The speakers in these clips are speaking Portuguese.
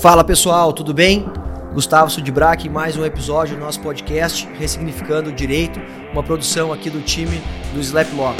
Fala pessoal, tudo bem? Gustavo Sudbrack em mais um episódio do nosso podcast Ressignificando o Direito, uma produção aqui do time do Slap Law.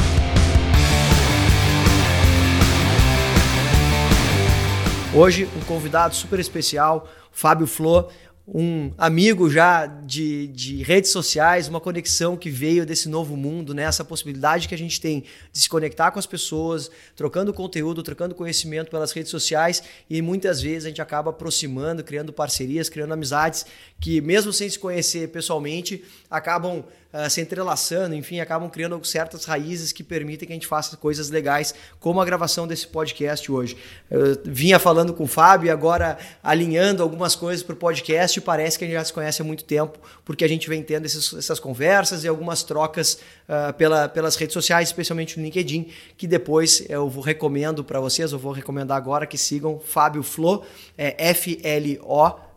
Hoje, um convidado super especial, Fábio Flor, um amigo já de, de redes sociais, uma conexão que veio desse novo mundo, né? essa possibilidade que a gente tem de se conectar com as pessoas, trocando conteúdo, trocando conhecimento pelas redes sociais e muitas vezes a gente acaba aproximando, criando parcerias, criando amizades que, mesmo sem se conhecer pessoalmente, acabam uh, se entrelaçando, enfim, acabam criando certas raízes que permitem que a gente faça coisas legais, como a gravação desse podcast hoje. Eu vinha falando com o Fábio e agora alinhando algumas coisas para o podcast, parece que a gente já se conhece há muito tempo, porque a gente vem tendo esses, essas conversas e algumas trocas uh, pela, pelas redes sociais, especialmente no LinkedIn, que depois eu vou recomendo para vocês, eu vou recomendar agora que sigam Fábio Flo, é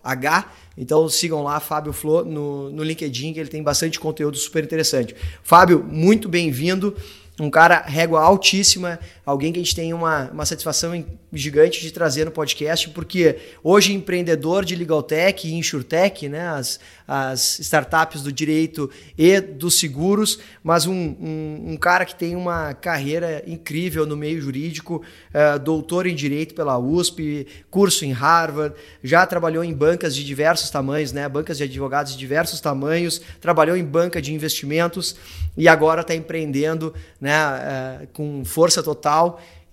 F-L-O-H. Então sigam lá Fábio Flo no, no LinkedIn, que ele tem bastante conteúdo super interessante. Fábio, muito bem-vindo. Um cara régua altíssima, alguém que a gente tem uma, uma satisfação gigante de trazer no podcast, porque hoje empreendedor de Legal Tech e InsurTech, né, as, as startups do direito e dos seguros, mas um, um, um cara que tem uma carreira incrível no meio jurídico, uh, doutor em Direito pela USP, curso em Harvard, já trabalhou em bancas de diversos tamanhos, né, bancas de advogados de diversos tamanhos, trabalhou em banca de investimentos e agora está empreendendo né, uh, com força total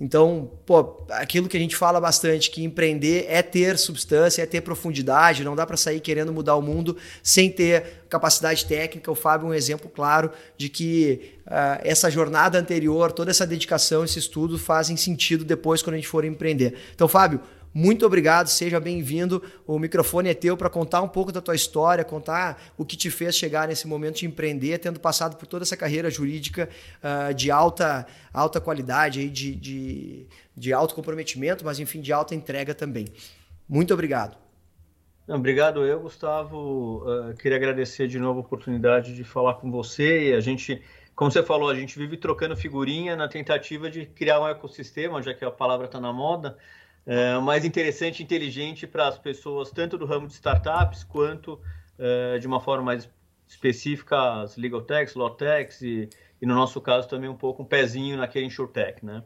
então, pô, aquilo que a gente fala bastante, que empreender é ter substância, é ter profundidade, não dá para sair querendo mudar o mundo sem ter capacidade técnica. O Fábio é um exemplo claro de que uh, essa jornada anterior, toda essa dedicação, esse estudo fazem sentido depois quando a gente for empreender. Então, Fábio, muito obrigado, seja bem-vindo. O microfone é teu para contar um pouco da tua história, contar o que te fez chegar nesse momento de empreender, tendo passado por toda essa carreira jurídica uh, de alta, alta qualidade, de, de, de alto comprometimento, mas enfim, de alta entrega também. Muito obrigado. Obrigado eu, Gustavo. Uh, queria agradecer de novo a oportunidade de falar com você. E a gente, como você falou, a gente vive trocando figurinha na tentativa de criar um ecossistema, já que a palavra está na moda é, mais interessante e inteligente para as pessoas, tanto do ramo de startups, quanto é, de uma forma mais específica as legal techs, law techs e, e, no nosso caso também um pouco um pezinho naquele insurtech, né?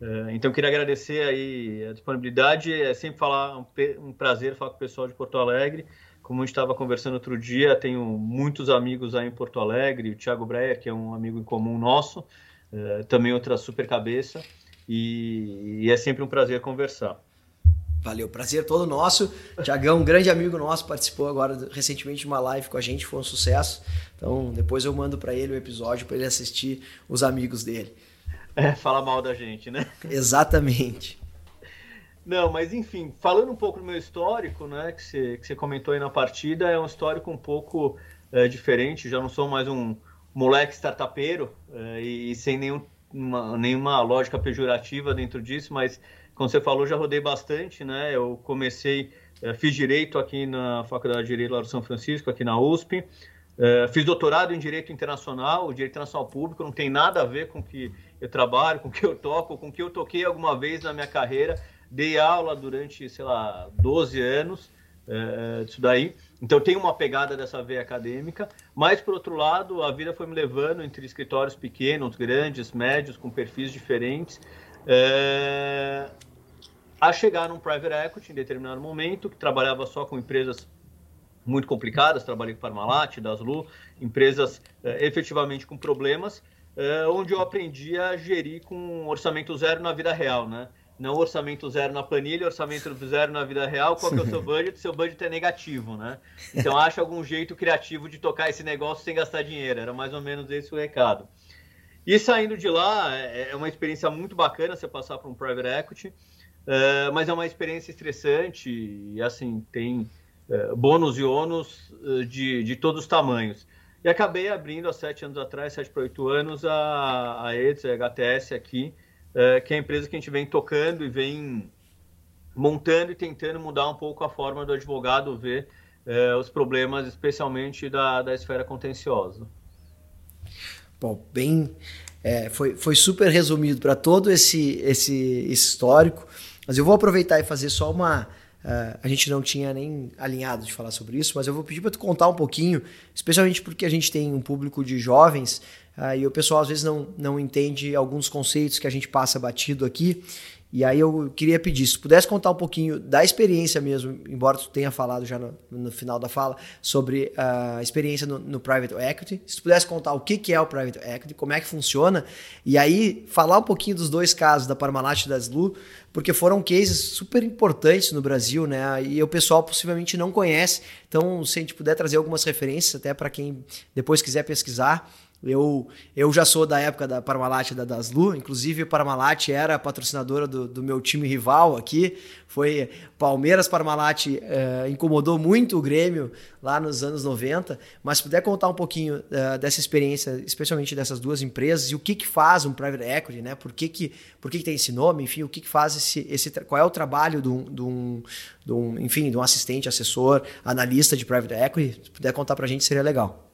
É, então queria agradecer aí a disponibilidade, é sempre falar um, um prazer falar com o pessoal de Porto Alegre. Como a gente estava conversando outro dia, tenho muitos amigos aí em Porto Alegre, o Thiago Breyer, que é um amigo em comum nosso, é, também outra super cabeça e, e é sempre um prazer conversar. Valeu, prazer todo nosso. Tiagão, um grande amigo nosso, participou agora recentemente de uma live com a gente, foi um sucesso. Então, depois eu mando para ele o episódio para ele assistir os amigos dele. É, fala mal da gente, né? Exatamente. Não, mas enfim, falando um pouco do meu histórico, né, que você, que você comentou aí na partida, é um histórico um pouco é, diferente. Já não sou mais um moleque startupeiro é, e, e sem nenhum uma, nenhuma lógica pejorativa dentro disso, mas como você falou, já rodei bastante, né? Eu comecei, eh, fiz direito aqui na Faculdade de Direito lá do São Francisco, aqui na USP. Eh, fiz doutorado em Direito Internacional, o Direito Internacional Público não tem nada a ver com o que eu trabalho, com o que eu toco, com o que eu toquei alguma vez na minha carreira. Dei aula durante, sei lá, 12 anos é, disso daí. Então tem uma pegada dessa veia acadêmica, mas por outro lado, a vida foi me levando entre escritórios pequenos, grandes, médios, com perfis diferentes, é, a chegar num private equity em determinado momento, que trabalhava só com empresas muito complicadas, trabalhei com Parmalat, Daslu, empresas é, efetivamente com problemas, é, onde eu aprendi a gerir com orçamento zero na vida real, né? Não orçamento zero na planilha, orçamento zero na vida real, qual que é o seu budget? Seu budget é negativo, né? Então acha algum jeito criativo de tocar esse negócio sem gastar dinheiro. Era mais ou menos esse o recado. E saindo de lá, é, é uma experiência muito bacana você passar para um private equity, é, mas é uma experiência estressante e, assim, tem é, bônus e ônus de, de todos os tamanhos. E acabei abrindo há sete anos atrás, sete para oito anos, a, a EDS, a HTS aqui, é, que é a empresa que a gente vem tocando e vem montando e tentando mudar um pouco a forma do advogado ver é, os problemas, especialmente da, da esfera contenciosa. Bom, bem, é, foi, foi super resumido para todo esse, esse histórico, mas eu vou aproveitar e fazer só uma, Uh, a gente não tinha nem alinhado de falar sobre isso, mas eu vou pedir para tu contar um pouquinho, especialmente porque a gente tem um público de jovens uh, e o pessoal às vezes não, não entende alguns conceitos que a gente passa batido aqui. E aí eu queria pedir, se pudesse contar um pouquinho da experiência mesmo, embora tu tenha falado já no, no final da fala, sobre a experiência no, no, Private Equity. Se tu pudesse contar o que, que é o Private Equity, como é que funciona, e aí falar um pouquinho dos dois casos, da Parmalat e da Slu, porque foram cases super importantes no Brasil, né? E o pessoal possivelmente não conhece. Então, se a gente puder trazer algumas referências até para quem depois quiser pesquisar, eu, eu já sou da época da Parmalat da Daslu, inclusive a Parmalat era patrocinadora do, do meu time rival aqui. Foi Palmeiras Parmalat, eh, incomodou muito o Grêmio lá nos anos 90. Mas se puder contar um pouquinho eh, dessa experiência, especialmente dessas duas empresas, e o que, que faz um private equity, né? Por que, que, por que, que tem esse nome, enfim, o que, que faz esse, esse. Qual é o trabalho de um, de um, de um, enfim, de um assistente, assessor, analista de private equity? Se puder contar para a gente, seria legal.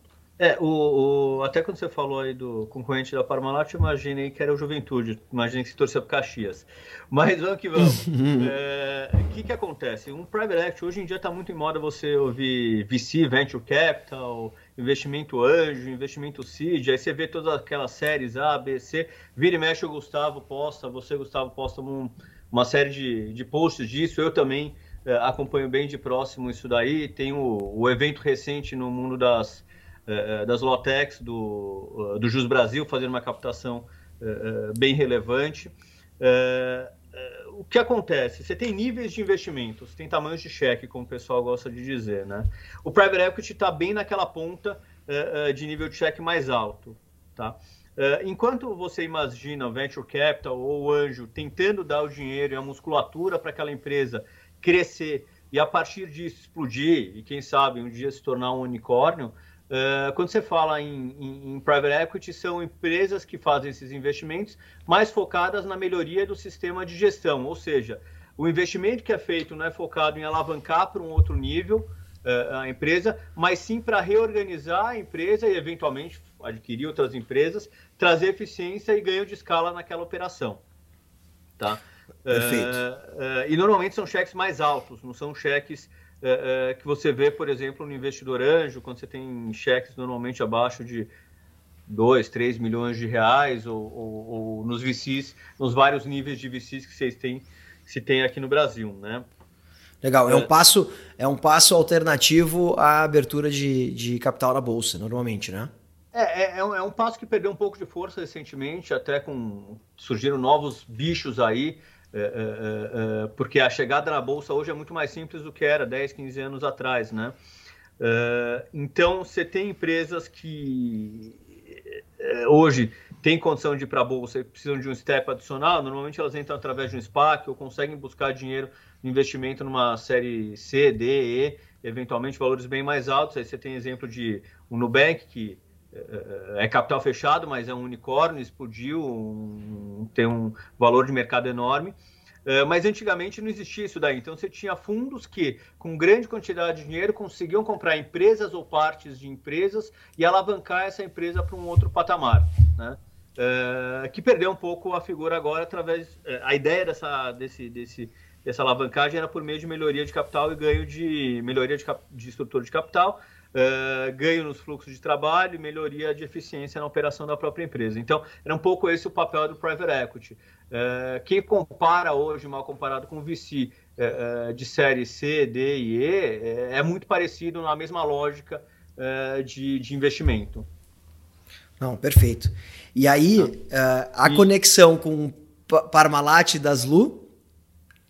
É, o, o, até quando você falou aí do concorrente da Parmalat, eu imaginei que era o Juventude, imaginei que se torcia para Caxias. Mas vamos que vamos. O é, que, que acontece? Um private equity, hoje em dia está muito em moda você ouvir VC, Venture Capital, investimento anjo, investimento seed, aí você vê todas aquelas séries A, B, C, vira e mexe o Gustavo posta, você, Gustavo, posta um, uma série de, de posts disso, eu também é, acompanho bem de próximo isso daí, tem o, o evento recente no mundo das das Lotex do, do Jus Brasil, fazendo uma captação bem relevante. o que acontece? Você tem níveis de investimento, você tem tamanhos de cheque, como o pessoal gosta de dizer. Né? O private equity está bem naquela ponta de nível de cheque mais alto. Tá? enquanto você imagina venture capital ou anjo tentando dar o dinheiro e a musculatura para aquela empresa crescer e a partir disso explodir e quem sabe um dia se tornar um unicórnio, Uh, quando você fala em, em, em, private equity, são empresas que fazem esses investimentos mais focadas na melhoria do sistema de gestão, ou seja, o investimento que é feito não é focado em alavancar para um outro nível uh, a empresa, mas sim para reorganizar a empresa e eventualmente adquirir outras empresas, trazer eficiência e ganho de escala naquela operação. Tá? Perfeito. Uh, e normalmente são cheques mais altos, não são cheques é, é, que você vê, por exemplo, no investidor anjo, quando você tem cheques normalmente abaixo de 2, 3 milhões de reais, ou, ou, ou, nos VCs, nos vários níveis de VCs que vocês têm, se tem aqui no Brasil, né? Legal, é, um é. passo é um passo alternativo à abertura de, de capital na bolsa, normalmente, né? É, é, é, um, é um passo que perdeu um pouco de força recentemente, até com surgiram novos bichos aí, é, é, é, porque a chegada na bolsa hoje é muito mais simples do que era 10, 15 anos atrás, né? então, você tem empresas que hoje têm condição de ir para a bolsa e precisam de um step adicional, normalmente elas entram através de um SPAC ou conseguem buscar dinheiro no investimento numa série C, D, E, eventualmente valores bem mais altos. Aí você tem exemplo de um Nubank, que é capital fechado, mas é um unicórnio, explodiu, um, tem um valor de mercado enorme. Uh, mas antigamente não existia isso daí. Então você tinha fundos que, com grande quantidade de dinheiro, conseguiam comprar empresas ou partes de empresas e alavancar essa empresa para um outro patamar. Né? Uh, que perdeu um pouco a figura agora através. Uh, a ideia dessa, desse, desse, dessa alavancagem era por meio de melhoria de capital e ganho de melhoria de, de estrutura de capital uh, ganho nos fluxos de trabalho e melhoria de eficiência na operação da própria empresa. Então, era um pouco esse o papel do private equity. Uh, quem compara hoje, mal comparado com o VC uh, de série C, D e E, é muito parecido na mesma lógica de, de investimento. Não, perfeito. E aí, a e... conexão com Parmalat das Lu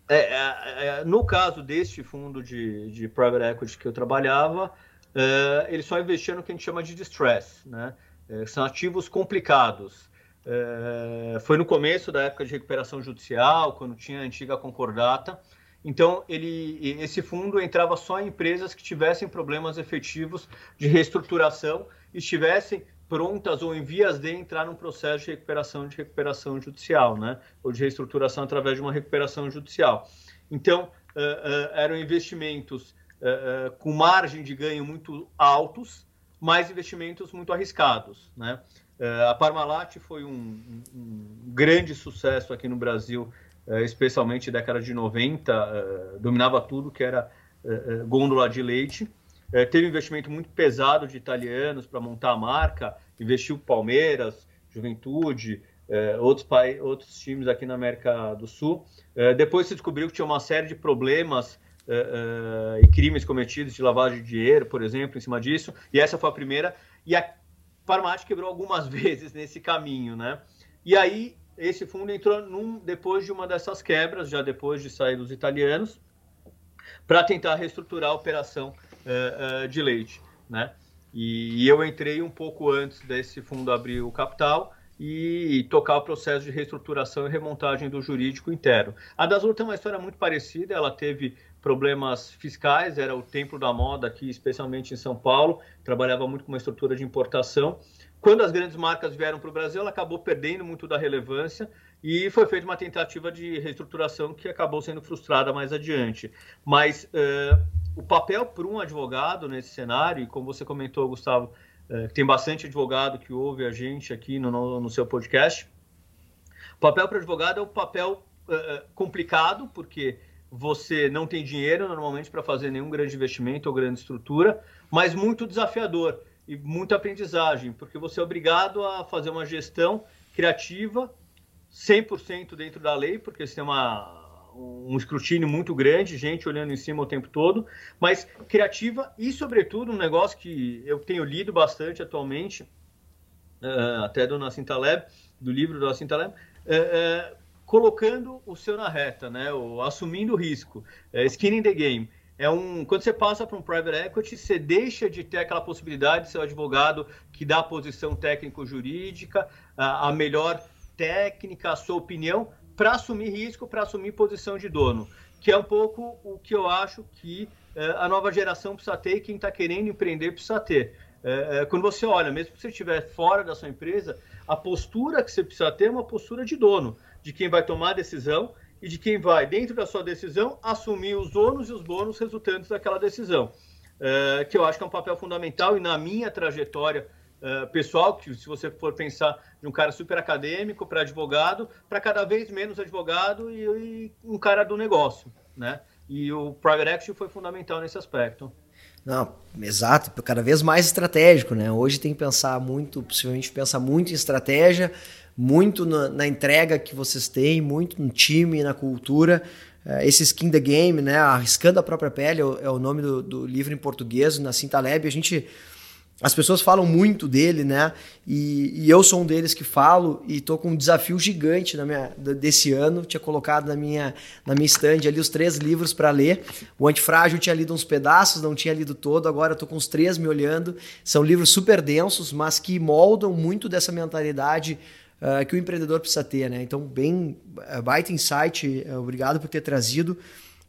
é, é, é, no caso deste fundo de, de private equity que eu trabalhava, uh, ele só investia no que a gente chama de distress, né? Uh, são ativos complicados. Uh, foi no começo da época de recuperação judicial, quando tinha a antiga concordata. Então, ele, esse fundo entrava só em empresas que tivessem problemas efetivos de reestruturação e estivessem prontas ou em vias de entrar num processo de recuperação de recuperação judicial, né? Ou de reestruturação através de uma recuperação judicial. Então, uh, uh, eram investimentos uh, com margem de ganho muito altos, mas investimentos muito arriscados. Né? Uh, a Parmalat foi um, um, grande sucesso aqui no Brasil especialmente década de 90, dominava tudo que era gôndola de leite. teve um investimento muito pesado de italianos para montar a marca, investiu Palmeiras, Juventude, outros, outros times aqui na América do Sul. depois se descobriu que tinha uma série de problemas uh, uh, e crimes cometidos de lavagem de dinheiro, por exemplo, em cima disso. E essa foi a primeira. E a Parmalat quebrou algumas vezes nesse caminho, né? E aí esse fundo entrou num, depois de uma dessas quebras, já depois de sair dos italianos, para tentar reestruturar a operação uh, de leite, né? E, e eu entrei um pouco antes desse fundo abrir o capital e tocar o processo de reestruturação e remontagem do jurídico interno. A Dasur tem uma história muito parecida, ela teve problemas fiscais, era o templo da moda aqui, especialmente em São Paulo, trabalhava muito com uma estrutura de importação. Quando as grandes marcas vieram para o Brasil, ela acabou perdendo muito da relevância e foi feita uma tentativa de reestruturação que acabou sendo frustrada mais adiante. Mas uh, o papel para um advogado nesse cenário, e como você comentou, Gustavo, uh, tem bastante advogado que ouve a gente aqui no, no, seu podcast, o papel para o advogado é um papel uh, complicado, porque você não tem dinheiro normalmente para fazer nenhum grande investimento ou grande estrutura, mas muito desafiador e muita aprendizagem, porque você é obrigado a fazer uma gestão criativa 100% dentro da lei, porque você tem uma, um escrutínio muito grande, gente olhando em cima o tempo todo, mas criativa e, sobretudo, um negócio que eu tenho lido bastante atualmente, uh, até do Nassim Taleb, do livro do Nassim Taleb, uh, uh, colocando o seu na reta, né? O, assumindo o risco. É, skin in the game. É um, quando você passa para um private equity, você deixa de ter aquela possibilidade de ser o advogado que dá a posição técnico-jurídica, a, a melhor técnica, a sua opinião, para assumir risco, para assumir posição de dono. Que é um pouco o que eu acho que é, a nova geração precisa ter e quem está querendo empreender precisa ter. É, é, quando você olha, mesmo que você estiver fora da sua empresa, a postura que você precisa ter é uma postura de dono de quem vai tomar a decisão e de quem vai, dentro da sua decisão, assumir os ônus e os bônus resultantes daquela decisão. Uh, que eu acho que é um papel fundamental e na minha trajetória uh, pessoal, que se você for pensar de um cara super acadêmico para advogado, para cada vez menos advogado e, e, um cara do negócio, né? E o private equity foi fundamental nesse aspecto. Não, exato, cada vez mais estratégico, né? Hoje tem que pensar muito, possivelmente pensar muito em estratégia, muito na, na, entrega que vocês têm, muito no time, na cultura. Uh, esse Skin the Game, né, Arriscando a Própria Pele, é o, é o nome do, do, livro em português, na Cintaleb. A gente as pessoas falam muito dele, né? E, e, eu sou um deles que falo e tô com um desafio gigante na minha, desse ano. Tinha colocado na minha, na minha stand ali os três livros para ler. O Antifrágil tinha lido uns pedaços, não tinha lido todo. Agora tô com os três me olhando. São livros super densos, mas que moldam muito dessa mentalidade uh, que o empreendedor precisa ter, né? Então, bem, uh, baita insight. Uh, obrigado por ter trazido.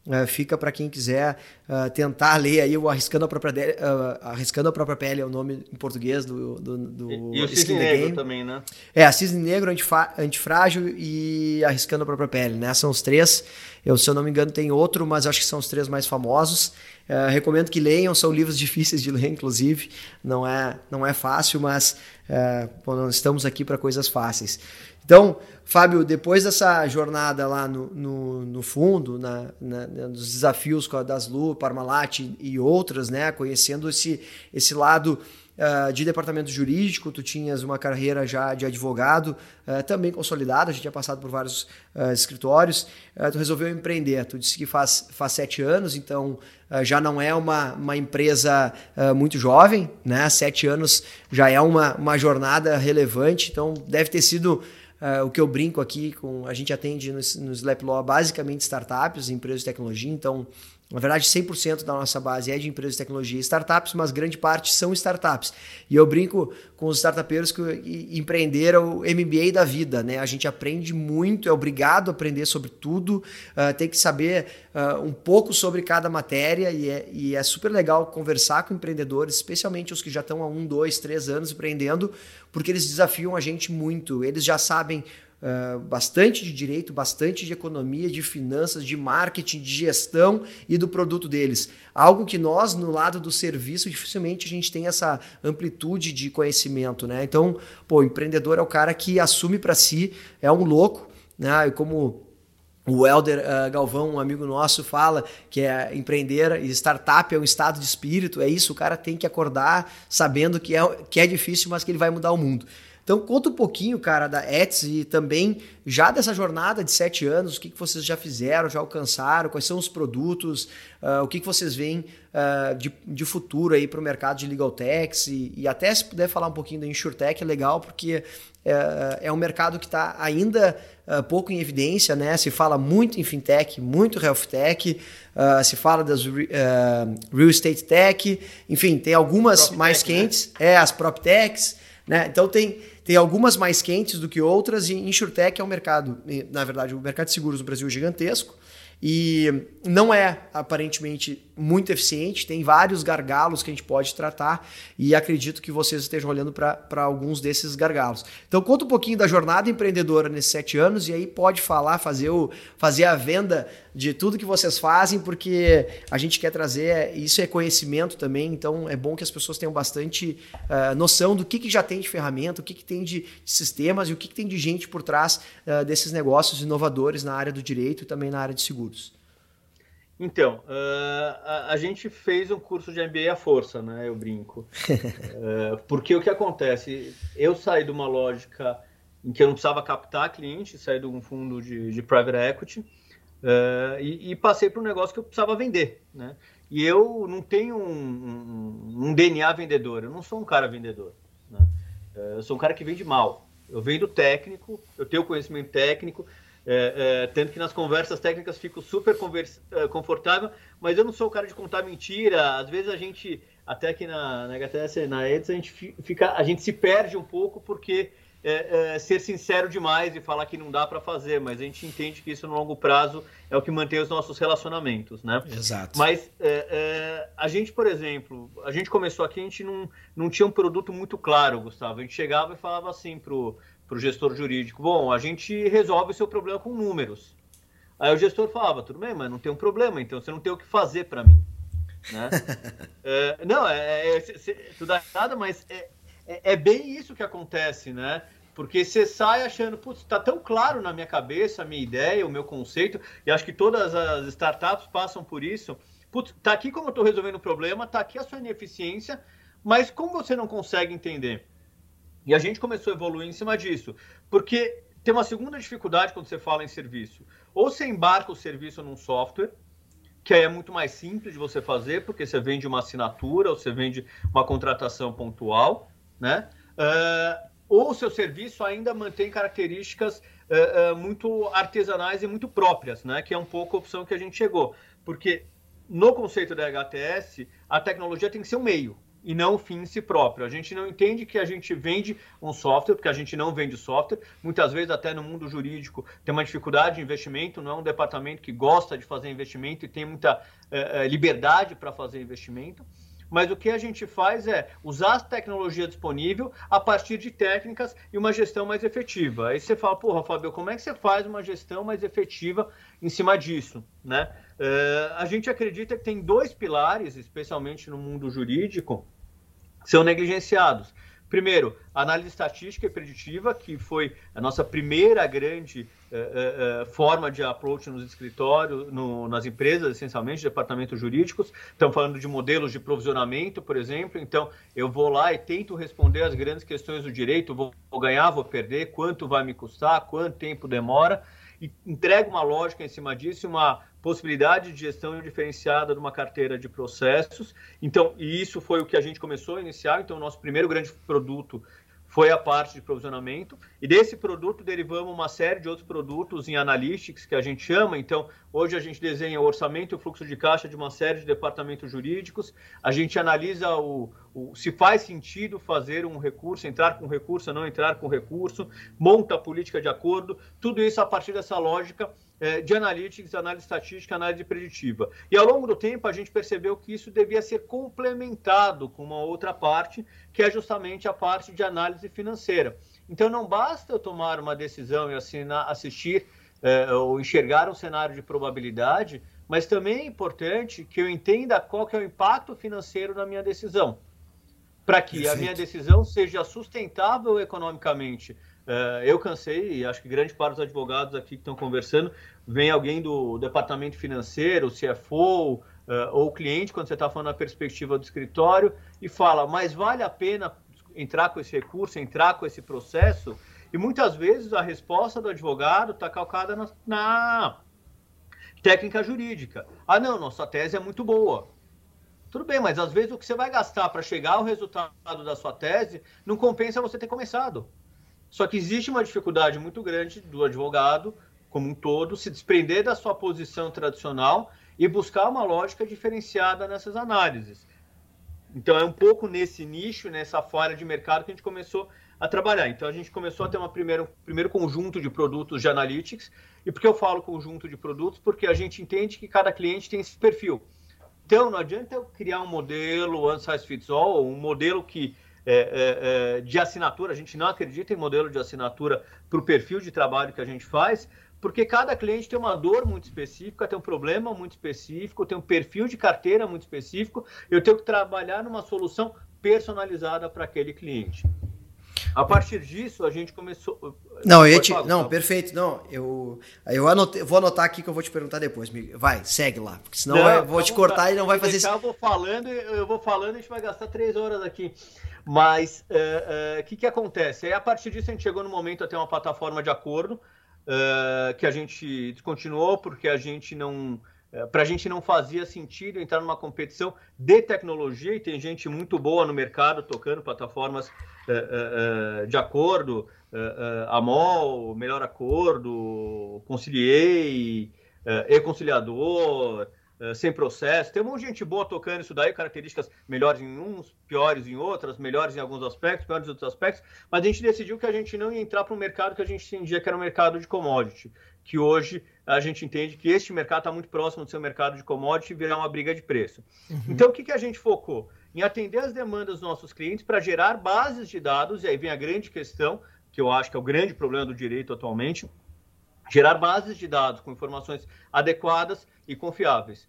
Uh, fica para quem quiser uh, tentar ler aí o Arriscando a Própria, de, uh, Arriscando a Própria Pele é o nome em português do, do, do E, e o Cisne Negro Game. também, né? É, a Cisne Negro, Antifrágil e Arriscando a Própria Pele, né? São os três. Eu, se eu não me engano, tem outro, mas acho que são os três mais famosos. Uh, recomendo que leiam, são livros difíceis de ler, inclusive. Não é, não é fácil, mas uh, estamos aqui para coisas fáceis. Então, Fábio, depois dessa jornada lá no, no, no fundo, na, na, nos desafios das Lu, Parmalat e outras, né, conhecendo esse, esse lado uh, de departamento jurídico, tu tinhas uma carreira já de advogado uh, também consolidada, a gente tinha passado por vários uh, escritórios, tu resolveu empreender, tu disse que faz, faz sete anos, então já não é uma, uma empresa muito jovem, né, sete anos já é uma, uma jornada relevante, então deve ter sido Uh, o que eu brinco aqui, com a gente atende no, no Slap Law basicamente startups, empresas de tecnologia, então na verdade, 100% da nossa base é de empresas de tecnologia e startups, mas grande parte são startups. E eu brinco com os startupeiros que empreenderam o MBA da vida, né? A gente aprende muito, é obrigado a aprender sobre tudo, uh, tem que saber uh, um pouco sobre cada matéria e é, e é super legal conversar com empreendedores, especialmente os que já estão há um, dois, três anos empreendendo, porque eles desafiam a gente muito. Eles já sabem uh, bastante de direito, bastante de economia, de finanças, de marketing, de gestão e do produto deles. Algo que nós, no lado do serviço, dificilmente a gente tem essa amplitude de conhecimento. Né? Então, pô, o empreendedor é o cara que assume para si, é um louco, né? E como o Helder uh, Galvão, um amigo nosso, fala que é empreender e startup é um estado de espírito, é isso, o cara tem que acordar sabendo que é, que é difícil, mas que ele vai mudar o mundo. Então conta um pouquinho, cara, da Etsy e também já dessa jornada de sete anos, o que, que vocês já fizeram, já alcançaram, quais são os produtos, uh, o que, que vocês veem uh, de, de futuro aí para o mercado de legal techs e, e, até se puder falar um pouquinho da InsurTech é legal, porque é, é um mercado que está ainda uh, pouco em evidência, né? Se fala muito em fintech, muito health tech, uh, se fala das uh, real estate tech, enfim, tem algumas prop mais tech, né? quentes, né? é as prop techs, né? Então tem tem algumas mais quentes do que outras e InsurTech é um mercado, na verdade, o mercado de seguros no Brasil é gigantesco e não é aparentemente muito eficiente, tem vários gargalos que a gente pode tratar e acredito que vocês estejam olhando para alguns desses gargalos. Então conta um pouquinho da jornada empreendedora nesses sete anos e aí pode falar, fazer, o, fazer a venda de tudo que vocês fazem, porque a gente quer trazer, isso é conhecimento também, então é bom que as pessoas tenham bastante uh, noção do que, que já tem de ferramenta, o que, que tem de, de sistemas e o que, que tem de gente por trás uh, desses negócios inovadores na área do direito e também na área de seguros. Então, uh, a, a, gente fez um curso de MBA à força, né? Eu brinco. uh, porque o que acontece? Eu saí de uma lógica em que eu não precisava captar cliente, saí de um fundo de, de private equity uh, e, e, passei para um negócio que eu precisava vender, né? E eu não tenho um, um, um DNA vendedor, eu não sou um cara vendedor, né? eu sou um cara que vende mal. Eu vendo técnico, eu tenho conhecimento técnico, é, é, tanto que nas conversas técnicas fico super é, confortável, mas eu não sou o cara de contar mentira. Às vezes a gente, até aqui na, na HTS, na EDS, a gente, fica, a gente se perde um pouco porque é, é, ser sincero demais e falar que não dá para fazer, mas a gente entende que isso no longo prazo é o que mantém os nossos relacionamentos, né? Exato. Mas é, a gente, por exemplo, a gente começou aqui, a gente não, não tinha um produto muito claro, Gustavo. A gente chegava e falava assim pro para o gestor jurídico: bom, a gente resolve o seu problema com números. Aí o gestor falava: tudo bem, mas não tem um problema, então você não tem o que fazer para mim. Né? é, não, é, é, é, tu dá nada, mas é, é, é, bem isso que acontece, né? Porque você sai achando, putz, está tão claro na minha cabeça a minha ideia, o meu conceito, e acho que todas as startups passam por isso. Putz, tá aqui como eu estou resolvendo o problema, tá aqui a sua ineficiência, mas como você não consegue entender? E a gente começou a evoluir em cima disso, porque tem uma segunda dificuldade quando você fala em serviço. Ou você embarca o serviço num software, que aí é muito mais simples de você fazer, porque você vende uma assinatura, ou você vende uma contratação pontual, né? Uh, ou o seu serviço ainda mantém características uh, uh, muito artesanais e muito próprias, né? Que é um pouco a opção que a gente chegou. Porque no conceito da HTS, a tecnologia tem que ser um meio e não o fim em si próprio. A gente não entende que a gente vende um software, porque a gente não vende software. Muitas vezes, até no mundo jurídico, tem uma dificuldade de investimento, não é um departamento que gosta de fazer investimento e tem muita é, liberdade para fazer investimento. Mas o que a gente faz é usar a tecnologia disponível a partir de técnicas e uma gestão mais efetiva. Aí você fala, porra, Fábio, como é que você faz uma gestão mais efetiva em cima disso, né? Uh, a gente acredita que tem dois pilares, especialmente no mundo jurídico, são negligenciados. Primeiro, análise estatística e preditiva, que foi a nossa primeira grande uh, uh, forma de approach nos escritórios, no, nas empresas, essencialmente, departamentos jurídicos. Estamos falando de modelos de provisionamento, por exemplo. Então, eu vou lá e tento responder as grandes questões do direito: vou, vou ganhar, vou perder, quanto vai me custar, quanto tempo demora e entrega uma lógica em cima disso, uma possibilidade de gestão diferenciada de uma carteira de processos. Então, e isso foi o que a gente começou a iniciar. Então, o nosso primeiro grande produto foi a parte de provisionamento. E desse produto derivamos uma série de outros produtos em analytics, que a gente chama. Então, hoje a gente desenha o orçamento e o fluxo de caixa de uma série de departamentos jurídicos. A gente analisa o, o, se faz sentido fazer um recurso, entrar com recurso, não entrar com recurso, monta a política de acordo. Tudo isso a partir dessa lógica de analytics, análise estatística, análise preditiva. E ao longo do tempo a gente percebeu que isso devia ser complementado com uma outra parte, que é justamente a parte de análise financeira. Então não basta eu tomar uma decisão e assinar, assistir é, ou enxergar um cenário de probabilidade, mas também é importante que eu entenda qual que é o impacto financeiro da minha decisão, para que Perfeito. a minha decisão seja sustentável economicamente Uh, eu cansei, e acho que grande parte dos advogados aqui que estão conversando, vem alguém do departamento financeiro, CFO, uh, ou cliente, quando você está falando na perspectiva do escritório, e fala, mas vale a pena entrar com esse recurso, entrar com esse processo? E muitas vezes a resposta do advogado está calcada na, na técnica jurídica. Ah, não, nossa tese é muito boa. Tudo bem, mas às vezes o que você vai gastar para chegar ao resultado da sua tese não compensa você ter começado. Só que existe uma dificuldade muito grande do advogado, como um todo, se desprender da sua posição tradicional e buscar uma lógica diferenciada nessas análises. Então é um pouco nesse nicho, nessa falha de mercado que a gente começou a trabalhar. Então a gente começou a ter um primeiro, conjunto de produtos de analytics. E por que eu falo conjunto de produtos? Porque a gente entende que cada cliente tem esse perfil. Então, não adianta eu criar um modelo one size fits all, um modelo que é, é, é, de assinatura, a gente não acredita em modelo de assinatura para o perfil de trabalho que a gente faz, porque cada cliente tem uma dor muito específica, tem um problema muito específico, tem um perfil de carteira muito específico, eu tenho que trabalhar numa solução personalizada para aquele cliente. A partir disso, a gente começou. Não, eu te... não, perfeito. Não, eu, eu anotei, vou anotar aqui que eu vou te perguntar depois. Vai, segue lá, porque senão não, eu vou te cortar e não vai fazer. Eu vou falando, eu vou falando, a gente vai gastar três horas aqui. Mas o uh, uh, que, que acontece? Aí, a partir disso, a gente chegou no momento a ter uma plataforma de acordo uh, que a gente descontinuou porque a gente não para a gente não fazia sentido entrar numa competição de tecnologia, e tem gente muito boa no mercado tocando plataformas de acordo, Amol, Melhor Acordo, Conciliei, E-Conciliador, sem processo. Tem um monte de gente boa tocando isso daí, características melhores em uns, piores em outras, melhores em alguns aspectos, piores em outros aspectos, mas a gente decidiu que a gente não ia entrar para um mercado que a gente entendia que era um mercado de commodity, que hoje a gente entende que este mercado está muito próximo do seu mercado de commodity e virar uma briga de preço. Uhum. Então, o que, que a gente focou? Em atender as demandas dos nossos clientes para gerar bases de dados, e aí vem a grande questão, que eu acho que é o grande problema do direito atualmente, gerar bases de dados com informações adequadas e confiáveis.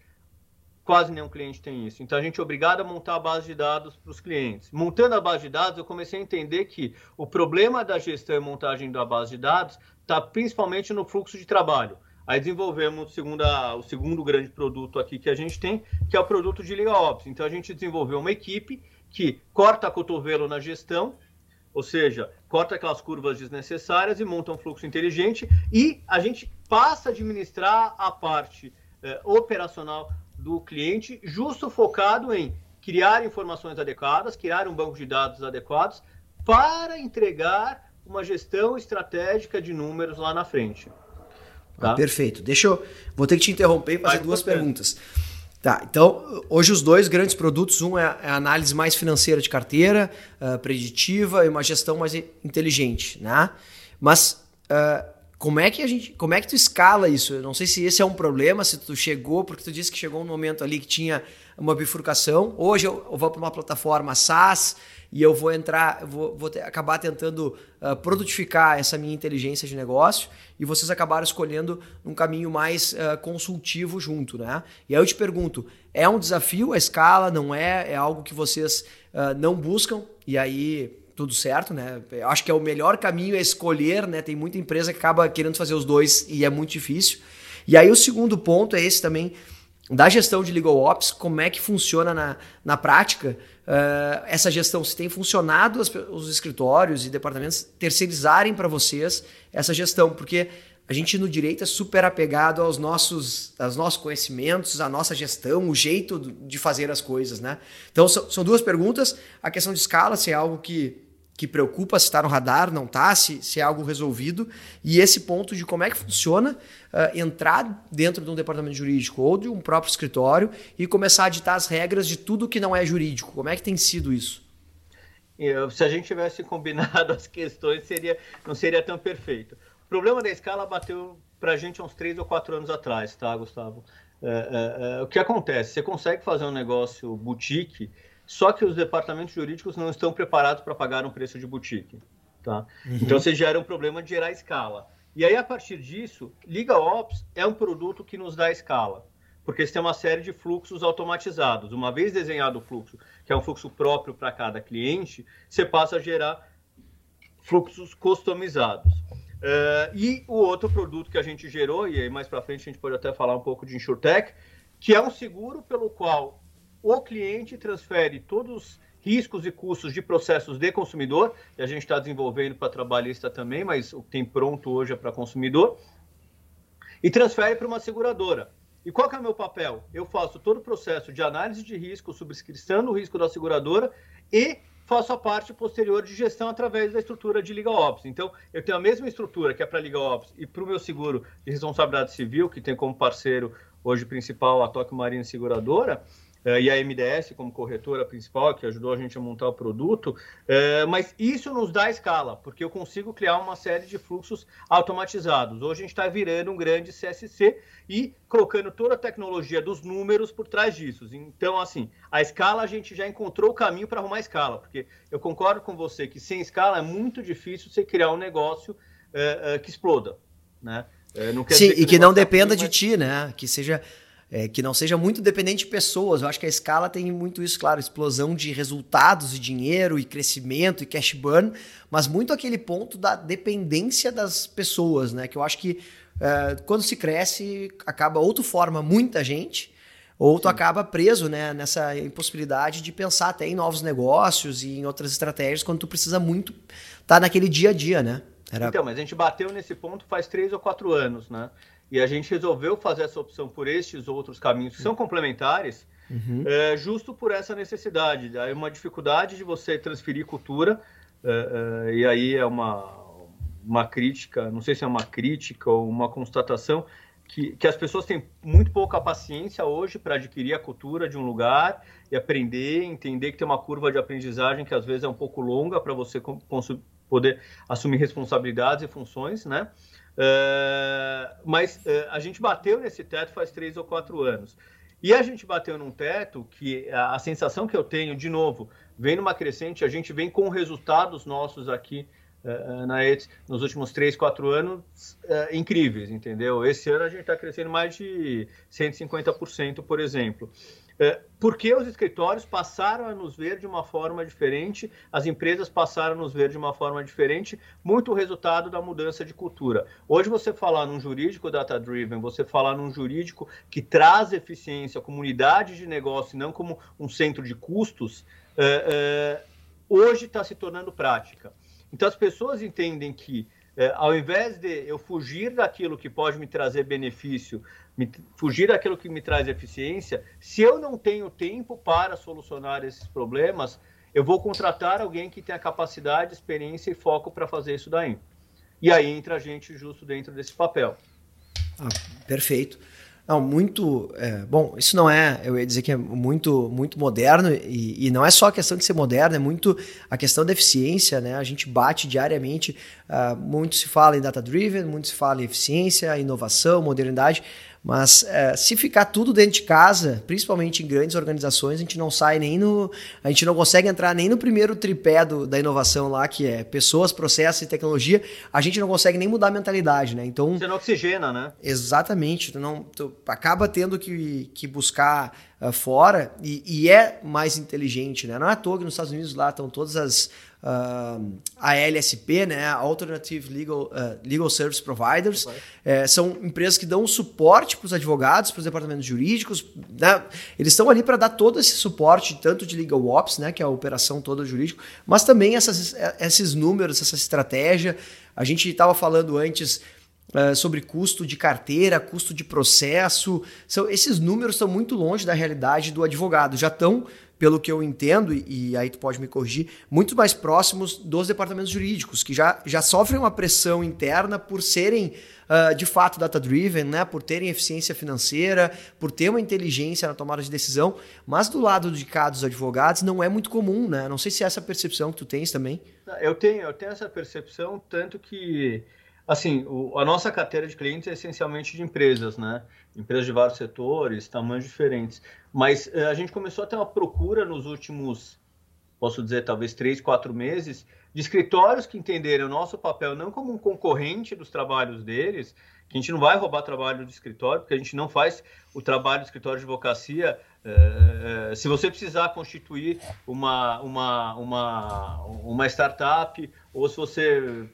Quase nenhum cliente tem isso. Então, a gente é obrigado a montar a base de dados para os clientes. Montando a base de dados, eu comecei a entender que o problema da gestão e montagem da base de dados está principalmente no fluxo de trabalho. Aí desenvolvemos segunda, o segundo grande produto aqui que a gente tem, que é o produto de Liga Ops. Então a gente desenvolveu uma equipe que corta cotovelo na gestão, ou seja, corta aquelas curvas desnecessárias e monta um fluxo inteligente e a gente passa a administrar a parte eh, operacional do cliente, justo focado em criar informações adequadas, criar um banco de dados adequados para entregar uma gestão estratégica de números lá na frente. Tá? Ah, perfeito. Deixa eu. Vou ter que te interromper e fazer Vai, duas perguntas. Tá, então, hoje os dois grandes produtos, um é a análise mais financeira de carteira, uh, preditiva e uma gestão mais inteligente, né? Mas uh, como é que a gente, como é que tu escala isso? Eu não sei se esse é um problema, se tu chegou, porque tu disse que chegou um momento ali que tinha uma bifurcação. Hoje eu, eu vou para uma plataforma SaaS, e eu vou entrar, vou, vou ter, acabar tentando uh, produtificar essa minha inteligência de negócio e vocês acabaram escolhendo um caminho mais uh, consultivo junto, né? E aí eu te pergunto, é um desafio a escala? Não é? É algo que vocês uh, não buscam? E aí tudo certo, né? Eu acho que é o melhor caminho é escolher, né? Tem muita empresa que acaba querendo fazer os dois e é muito difícil. E aí o segundo ponto é esse também da gestão de legal ops, como é que funciona na, na prática uh, essa gestão, se tem funcionado os, os escritórios e departamentos terceirizarem para vocês essa gestão, porque a gente no direito é super apegado aos nossos, aos nossos conhecimentos, à nossa gestão, o jeito de fazer as coisas, né? Então são, são duas perguntas. A questão de escala, se é algo que que preocupa se está no radar, não está, se, se é algo resolvido, e esse ponto de como é que funciona uh, entrar dentro de um departamento jurídico ou de um próprio escritório e começar a ditar as regras de tudo que não é jurídico. Como é que tem sido isso? Eu, se a gente tivesse combinado as questões, seria, não seria tão perfeito. O problema da escala bateu para a gente uns três ou quatro anos atrás, tá, Gustavo? É, é, é, o que acontece? Você consegue fazer um negócio boutique só que os departamentos jurídicos não estão preparados para pagar um preço de boutique. Tá? Uhum. Então você gera um problema de gerar escala. E aí, a partir disso, Liga Ops é um produto que nos dá escala, porque você tem uma série de fluxos automatizados. Uma vez desenhado o fluxo, que é um fluxo próprio para cada cliente, você passa a gerar fluxos customizados. Uh, e o outro produto que a gente gerou, e aí mais para frente a gente pode até falar um pouco de InsurTech, que é um seguro pelo qual o cliente transfere todos os riscos e custos de processos de consumidor, e a gente está desenvolvendo para trabalhista também, mas o que tem pronto hoje é para consumidor, e transfere para uma seguradora. E qual é o meu papel? Eu faço todo o processo de análise de risco, subscrição do risco da seguradora e faço a parte posterior de gestão através da estrutura de Liga Ops. Então, eu tenho a mesma estrutura que é para Liga Ops e para o meu seguro de responsabilidade civil, que tem como parceiro hoje principal a Toque Marinha Seguradora, e a MDS como corretora principal, que ajudou a gente a montar o produto, uh, mas isso nos dá escala, porque eu consigo criar uma série de fluxos automatizados. Hoje a gente está virando um grande CSC e colocando toda a tecnologia dos números por trás disso. Então, assim, a escala a gente já encontrou o caminho para arrumar escala, porque eu concordo com você que sem escala é muito difícil você criar um negócio uh, que exploda, né? Sim, e que não dependa de ti, né? Que seja é, que não seja muito dependente de pessoas. Eu acho que a escala tem muito isso, claro, explosão de resultados e dinheiro e crescimento e cash burn, mas muito aquele ponto da dependência das pessoas, né? Que eu acho que é, quando se cresce, acaba ou tu forma muita gente, ou tu Sim. acaba preso né, nessa impossibilidade de pensar até em novos negócios e em outras estratégias quando tu precisa muito estar tá naquele dia a dia, né? Era... Então, mas a gente bateu nesse ponto faz três ou quatro anos, né? E a gente resolveu fazer essa opção por estes outros caminhos que são complementares, uhum. é, justo por essa necessidade. Aí uma dificuldade de você transferir cultura, é, é, e aí é uma, uma crítica, não sei se é uma crítica ou uma constatação, que, que as pessoas têm muito pouca paciência hoje para adquirir a cultura de um lugar e aprender, entender que tem uma curva de aprendizagem que às vezes é um pouco longa para você poder assumir responsabilidades e funções, né? Uh, mas uh, a gente bateu nesse teto faz três ou quatro anos. E a gente bateu num teto que a, a, sensação que eu tenho, de novo, vem numa crescente, a gente vem com resultados nossos aqui uh, na ETS nos últimos três, quatro anos incríveis, entendeu? Esse ano a gente está crescendo mais de 150%, por exemplo. É, porque os escritórios passaram a nos ver de uma forma diferente, as empresas passaram a nos ver de uma forma diferente, muito resultado da mudança de cultura. Hoje você falar num jurídico data-driven, você falar num jurídico que traz eficiência, comunidade de negócio, não como um centro de custos, é, é, hoje está se tornando prática. Então as pessoas entendem que é, ao invés de eu fugir daquilo que pode me trazer benefício, me, fugir daquilo que me traz eficiência, se eu não tenho tempo para solucionar esses problemas, eu vou contratar alguém que tenha capacidade, experiência e foco para fazer isso daí. E aí entra a gente justo dentro desse papel. Ah, perfeito. Não, muito. É, bom, isso não é, eu ia dizer que é muito, muito moderno, e, e, não é só a questão de ser moderno, é muito a questão da eficiência, né? A gente bate diariamente, uh, muito se fala em data-driven, muito se fala em eficiência, inovação, modernidade, mas é, se ficar tudo dentro de casa, principalmente em grandes organizações, a gente não sai nem no. A gente não consegue entrar nem no primeiro tripé do, da inovação lá, que é pessoas, processos e tecnologia. A gente não consegue nem mudar a mentalidade, né? Então. Você não oxigena, né? Exatamente. Tu não, tu acaba tendo que, que buscar uh, fora e, e, é mais inteligente, né? Não é à toa que nos Estados Unidos lá estão todas as uh, a LSP, né, Alternative Legal, uh, Legal Service Providers, é, são empresas que dão suporte para os advogados, para os departamentos jurídicos. Né? Eles estão ali para dar todo esse suporte, tanto de Legal Ops, né, que é a operação toda jurídica, mas também essas, esses números, essa estratégia. A gente estava falando antes Uh, sobre custo de carteira, custo de processo. São, esses números estão muito longe da realidade do advogado. Já estão pelo que eu entendo, e, e aí tu pode me corrigir, muito mais próximos dos departamentos jurídicos, que já, já sofrem uma pressão interna por serem uh, de fato data-driven, né? por terem eficiência financeira, por ter uma inteligência na tomada de decisão, mas do lado de cá dos advogados não é muito comum, né? Não sei se é essa percepção que tu tens também. Eu tenho, eu tenho essa percepção, tanto que Assim, o, a nossa carteira de clientes é essencialmente de empresas, né? Empresas de vários setores, tamanhos diferentes. Mas eh, a gente começou a ter uma procura nos últimos, posso dizer talvez três, quatro meses, de escritórios que entenderam o nosso papel não como um concorrente dos trabalhos deles, que a gente não vai roubar trabalho do escritório, porque a gente não faz o trabalho do escritório de advocacia. É, se você precisar constituir uma, uma, uma, uma startup, ou se você.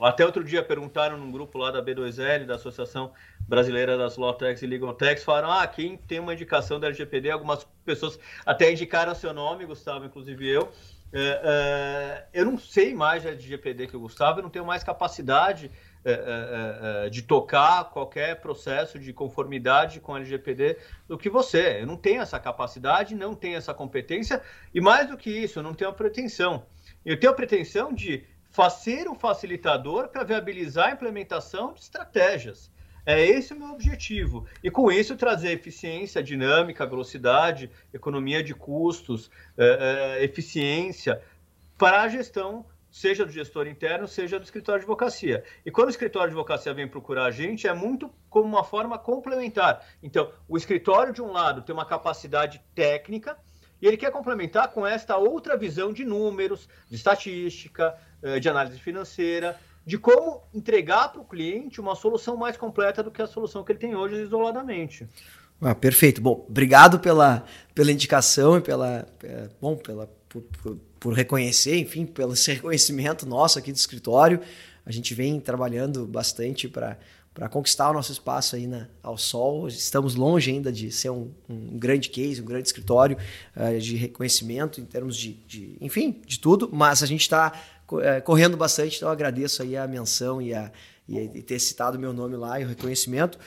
Até outro dia perguntaram num grupo lá da B2L, da Associação Brasileira das Lawtechs e Legaltechs, falaram: ah, quem tem uma indicação da LGPD? Algumas pessoas até indicaram seu nome, Gustavo, inclusive eu. É, é, eu não sei mais de LGPD que o Gustavo, eu não tenho mais capacidade é, é, é, de tocar qualquer processo de conformidade com LGPD do que você. Eu não tenho essa capacidade, não tenho essa competência e mais do que isso, eu não tenho a pretensão. Eu tenho a pretensão de ser um facilitador para viabilizar a implementação de estratégias. É esse o meu objetivo. E com isso trazer eficiência, dinâmica, velocidade, economia de custos, é, é, eficiência para a gestão, seja do gestor interno, seja do escritório de advocacia. E quando o escritório de advocacia vem procurar a gente, é muito como uma forma complementar. Então, o escritório, de um lado, tem uma capacidade técnica, e ele quer complementar com esta outra visão de números, de estatística, é, de análise financeira, de como entregar para o cliente uma solução mais completa do que a solução que ele tem hoje isoladamente. Ah, perfeito. Bom, obrigado pela, pela indicação e pela, é, bom, pela, por, por, por, reconhecer, enfim, pelo reconhecimento nosso aqui do escritório. A gente vem trabalhando bastante para para conquistar o nosso espaço aí na, ao sol. Estamos longe ainda de ser um, um grande case, um grande escritório uh, de reconhecimento em termos de, de, enfim, de tudo, mas a gente está é, correndo bastante, então agradeço aí a menção e, a, e, ter citado meu nome lá e o reconhecimento.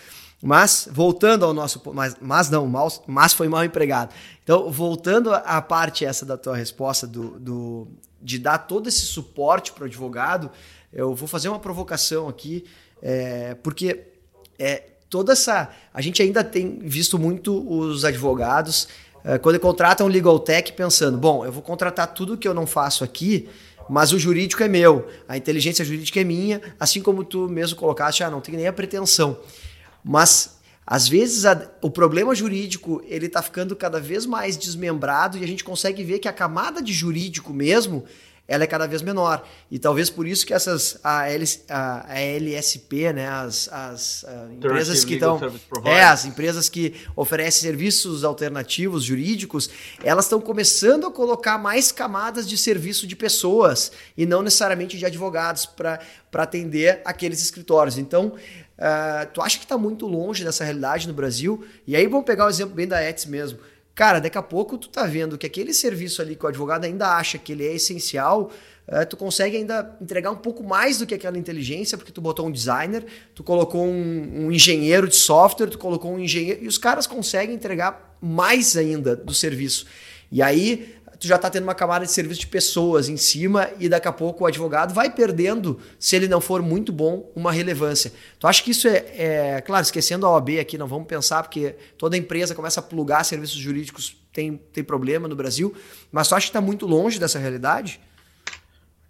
Mas, voltando ao nosso. Mas, mas não, mal, mas foi mal empregado. Então, voltando à parte essa da tua resposta do, do de dar todo esse suporte para o advogado, eu vou fazer uma provocação aqui, é, porque é, toda essa. A gente ainda tem visto muito os advogados, é, quando contratam legal tech, pensando: bom, eu vou contratar tudo que eu não faço aqui mas o jurídico é meu, a inteligência jurídica é minha, assim como tu mesmo colocaste, ah, não tem nem a pretensão. Mas às vezes a, o problema jurídico ele está ficando cada vez mais desmembrado e a gente consegue ver que a camada de jurídico mesmo ela é cada vez menor. E talvez por isso que essas a, L, a, a LSP, né, as, as a, empresas que estão é, as empresas que oferecem serviços alternativos jurídicos, elas estão começando a colocar mais camadas de serviço de pessoas e não necessariamente de advogados para atender aqueles escritórios. Então, uh, tu acha que está muito longe dessa realidade no Brasil? E aí vamos pegar o exemplo bem da ETS mesmo. Cara, daqui a pouco tu tá vendo que aquele serviço ali que o advogado ainda acha que ele é essencial, é, tu consegue ainda entregar um pouco mais do que aquela inteligência, porque tu botou um designer, tu colocou um, um engenheiro de software, tu colocou um engenheiro, e os caras conseguem entregar mais ainda do serviço. E aí tu já está tendo uma camada de serviço de pessoas em cima e daqui a pouco o advogado vai perdendo, se ele não for muito bom, uma relevância. Tu acha que isso é, é claro, esquecendo a OAB aqui, não vamos pensar, porque toda empresa começa a plugar serviços jurídicos, tem, tem problema no Brasil, mas tu acha que está muito longe dessa realidade?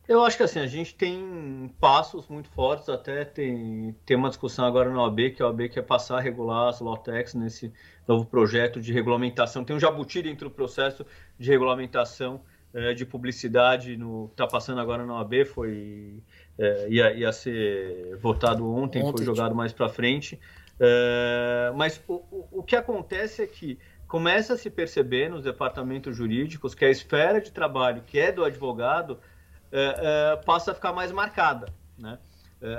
Eu acho que assim, a gente tem passos muito fortes, até tem, tem uma discussão agora na OAB, que a OAB quer passar a regular as Lawtechs nesse novo projeto de regulamentação. Tem um jabuti dentro do processo de regulamentação é, de publicidade no está passando agora na OAB, foi é, ia, ia ser votado ontem, ontem foi jogado mais para frente. É, mas o, o, o que acontece é que começa a se perceber nos departamentos jurídicos que a esfera de trabalho que é do advogado passa a ficar mais marcada. Né?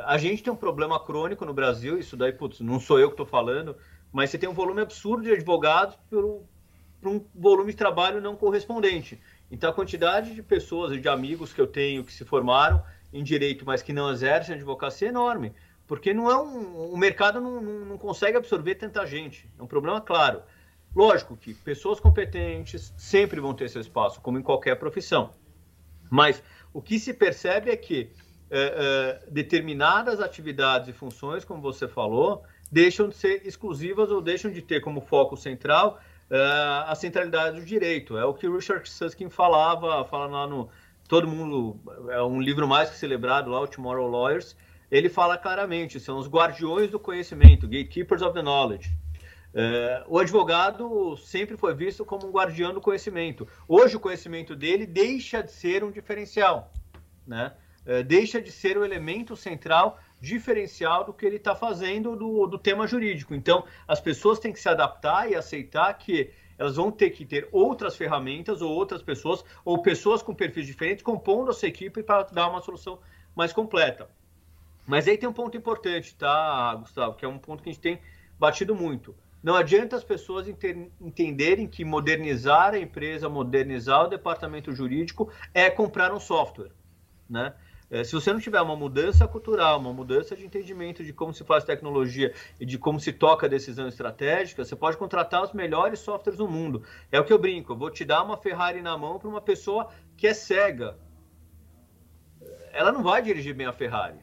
A gente tem um problema crônico no Brasil, isso daí, putz, não sou eu que estou falando, mas você tem um volume absurdo de advogados para um volume de trabalho não correspondente. Então, a quantidade de pessoas de amigos que eu tenho que se formaram em direito, mas que não exercem advocacia é enorme, porque não é um, o mercado não, não, não consegue absorver tanta gente. É um problema claro. Lógico que pessoas competentes sempre vão ter seu espaço, como em qualquer profissão. Mas o que se percebe é que é, é, determinadas atividades e funções, como você falou, deixam de ser exclusivas ou deixam de ter como foco central é, a centralidade do direito. É o que Richard Susskind falava, fala lá no todo mundo é um livro mais que celebrado lá, o Tomorrow Lawyers. Ele fala claramente, são os guardiões do conhecimento, gatekeepers of the knowledge. É, o advogado sempre foi visto como um guardião do conhecimento. Hoje, o conhecimento dele deixa de ser um diferencial, né? É, deixa de ser o elemento central diferencial do que ele está fazendo do, do tema jurídico. Então, as pessoas têm que se adaptar e aceitar que elas vão ter que ter outras ferramentas ou outras pessoas, ou pessoas com perfis diferentes, compondo a sua equipe para dar uma solução mais completa. Mas aí tem um ponto importante, tá, Gustavo, que é um ponto que a gente tem batido muito. Não adianta as pessoas entenderem que modernizar a empresa, modernizar o departamento jurídico é comprar um software, né? É, se você não tiver uma mudança cultural, uma mudança de entendimento de como se faz tecnologia e de como se toca a decisão estratégica, você pode contratar os melhores softwares do mundo. É o que eu brinco. Eu vou te dar uma Ferrari na mão para uma pessoa que é cega. Ela não vai dirigir bem a Ferrari.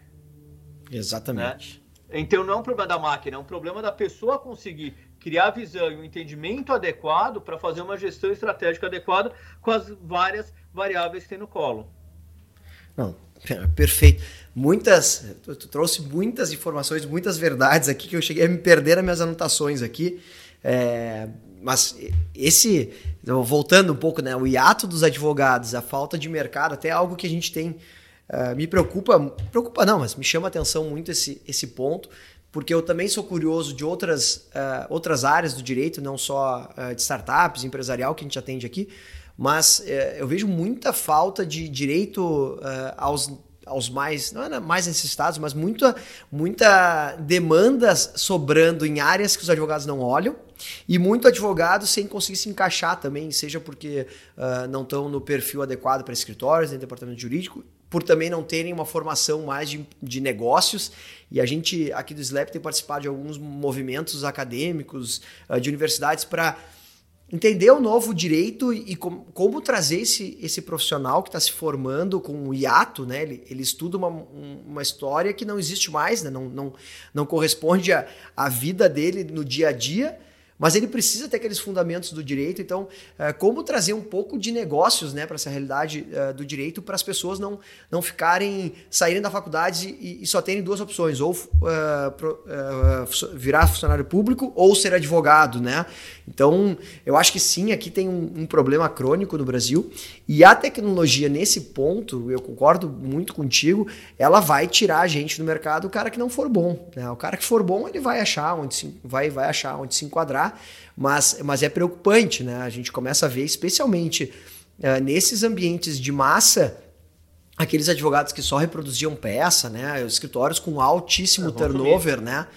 Exatamente. Né? Então não é um problema da máquina, é um problema da pessoa conseguir criar a visão e o um entendimento adequado para fazer uma gestão estratégica adequada com as várias variáveis que tem no colo. Não, perfeito. Muitas, tu, tu, trouxe muitas informações, muitas verdades aqui que eu cheguei a me perder nas minhas anotações aqui. É, mas esse, voltando um pouco, né, o hiato dos advogados, a falta de mercado, até algo que a gente tem, uh, me preocupa, preocupa não, mas me chama a atenção muito esse, esse ponto, porque eu também sou curioso de outras, uh, outras áreas do direito, não só uh, de startups, empresarial que a gente atende aqui, mas é, eu vejo muita falta de direito uh, aos, aos mais, não é mais necessitados, mas muita, muita demanda sobrando em áreas que os advogados não olham e muito advogado sem conseguir se encaixar também, seja porque uh, não estão no perfil adequado para escritórios, nem departamento jurídico, por também não terem uma formação mais de, de negócios. E a gente aqui do SLAP tem participado de alguns movimentos acadêmicos, uh, de universidades para entender o novo direito e como, como trazer esse, esse profissional que está se formando com o hiato, né? Ele, ele estuda uma, uma história que não existe mais, né? não, não, não corresponde à vida dele no dia a dia mas ele precisa ter aqueles fundamentos do direito. Então, é, como trazer um pouco de negócios né, para essa realidade é, do direito para as pessoas não, não ficarem, saírem da faculdade e, e só terem duas opções: ou uh, pro, virar funcionário público ou ser advogado. Né? Então, eu acho que sim, aqui tem um, um, problema crônico no Brasil. E a tecnologia, nesse ponto, eu concordo muito contigo, ela vai tirar a gente do mercado o cara que não for bom. Né? O cara que for bom, ele vai achar onde se, vai, vai achar onde se enquadrar mas, mas é preocupante, né? A gente começa a ver, especialmente uh, nesses ambientes de massa, aqueles advogados que só reproduziam peça, né? Os escritórios com altíssimo turnover, sumir. né?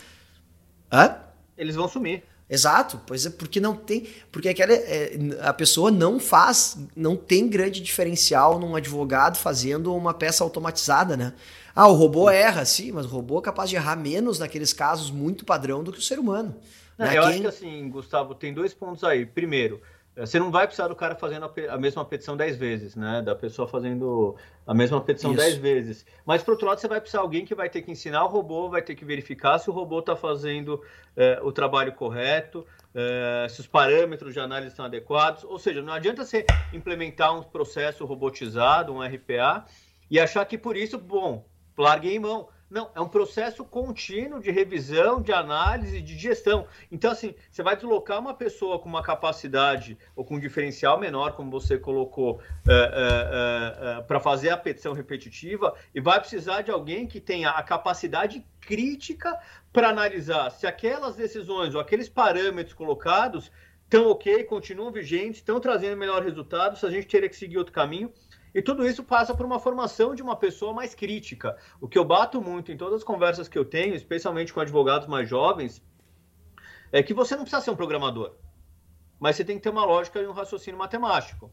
Hã? Eles vão sumir. Exato, pois é porque não tem, porque aquela é, a pessoa não faz, não tem grande diferencial num advogado fazendo uma peça automatizada, né? Ah, o robô erra, sim, mas o robô é capaz de errar menos naqueles casos muito padrão do que o ser humano. Não, né? eu acho que assim, Gustavo, tem dois pontos aí. Primeiro, eh, você não vai precisar do cara fazendo a, mesma petição dez vezes, né? Da pessoa fazendo a mesma petição dez vezes. Mas, por outro lado, você vai precisar de alguém que vai ter que ensinar o robô, vai ter que verificar se o robô está fazendo é, o trabalho correto, é, se os parâmetros de análise estão adequados. Ou seja, não adianta você implementar um processo robotizado, um RPA, e achar que por isso, bom, larguei em mão. Não, é um processo contínuo de revisão, de análise, de gestão. Então, assim, você vai deslocar uma pessoa com uma capacidade ou com um diferencial menor, como você colocou, é, é, é, para fazer a petição repetitiva, e vai precisar de alguém que tenha a capacidade crítica para analisar se aquelas decisões ou aqueles parâmetros colocados estão ok, continuam vigentes, estão trazendo melhor resultado, se a gente teria que seguir outro caminho. E tudo isso passa por uma formação de uma pessoa mais crítica. O que eu bato muito em todas as conversas que eu tenho, especialmente com advogados mais jovens, é que você não precisa ser um programador, mas você tem que ter uma lógica e um raciocínio matemático.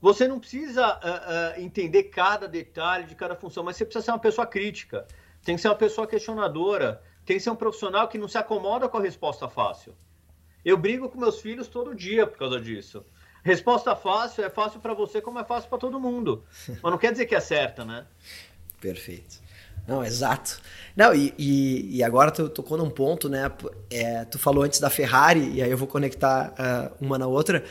Você não precisa uh, uh, entender cada detalhe de cada função, mas você precisa ser uma pessoa crítica. Tem que ser uma pessoa questionadora. Tem que ser um profissional que não se acomoda com a resposta fácil. Eu brigo com meus filhos todo dia por causa disso. Resposta fácil é fácil para você como é fácil para todo mundo. Mas não quer dizer que é certa, né? Perfeito. Não, exato. Não, e, e, e, agora tu tocou num ponto, né? É, tu falou antes da Ferrari, e aí eu vou conectar uh, uma na outra.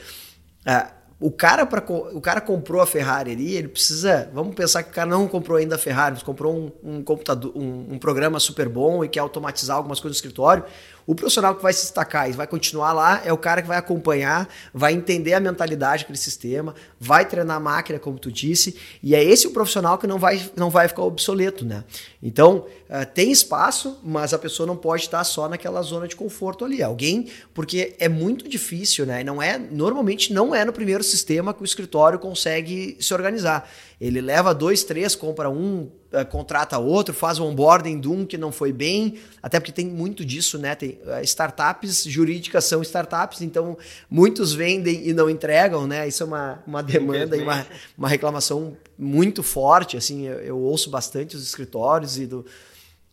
Uh, o cara para o cara comprou a Ferrari ali, ele precisa. Vamos pensar que o cara não comprou ainda a Ferrari, mas comprou um, um computador, um, um, programa super bom e quer automatizar algumas coisas no escritório. O profissional que vai se destacar e vai continuar lá é o cara que vai acompanhar, vai entender a mentalidade daquele sistema, vai treinar a máquina, como tu disse, e é esse o profissional que não vai, não vai ficar obsoleto, né? Então, uh, tem espaço, mas a pessoa não pode estar só naquela zona de conforto ali. Alguém, porque é muito difícil, né? Não é, normalmente não é no primeiro sistema que o escritório consegue se organizar. Ele leva dois, três, compra um, uh, contrata outro, faz o onboarding de um que não foi bem, até porque tem muito disso, né? Tem, uh, startups jurídicas são startups, então muitos vendem e não entregam, né? Isso é uma, uma demanda e uma, uma reclamação muito forte, assim, eu, eu ouço bastante os escritórios e do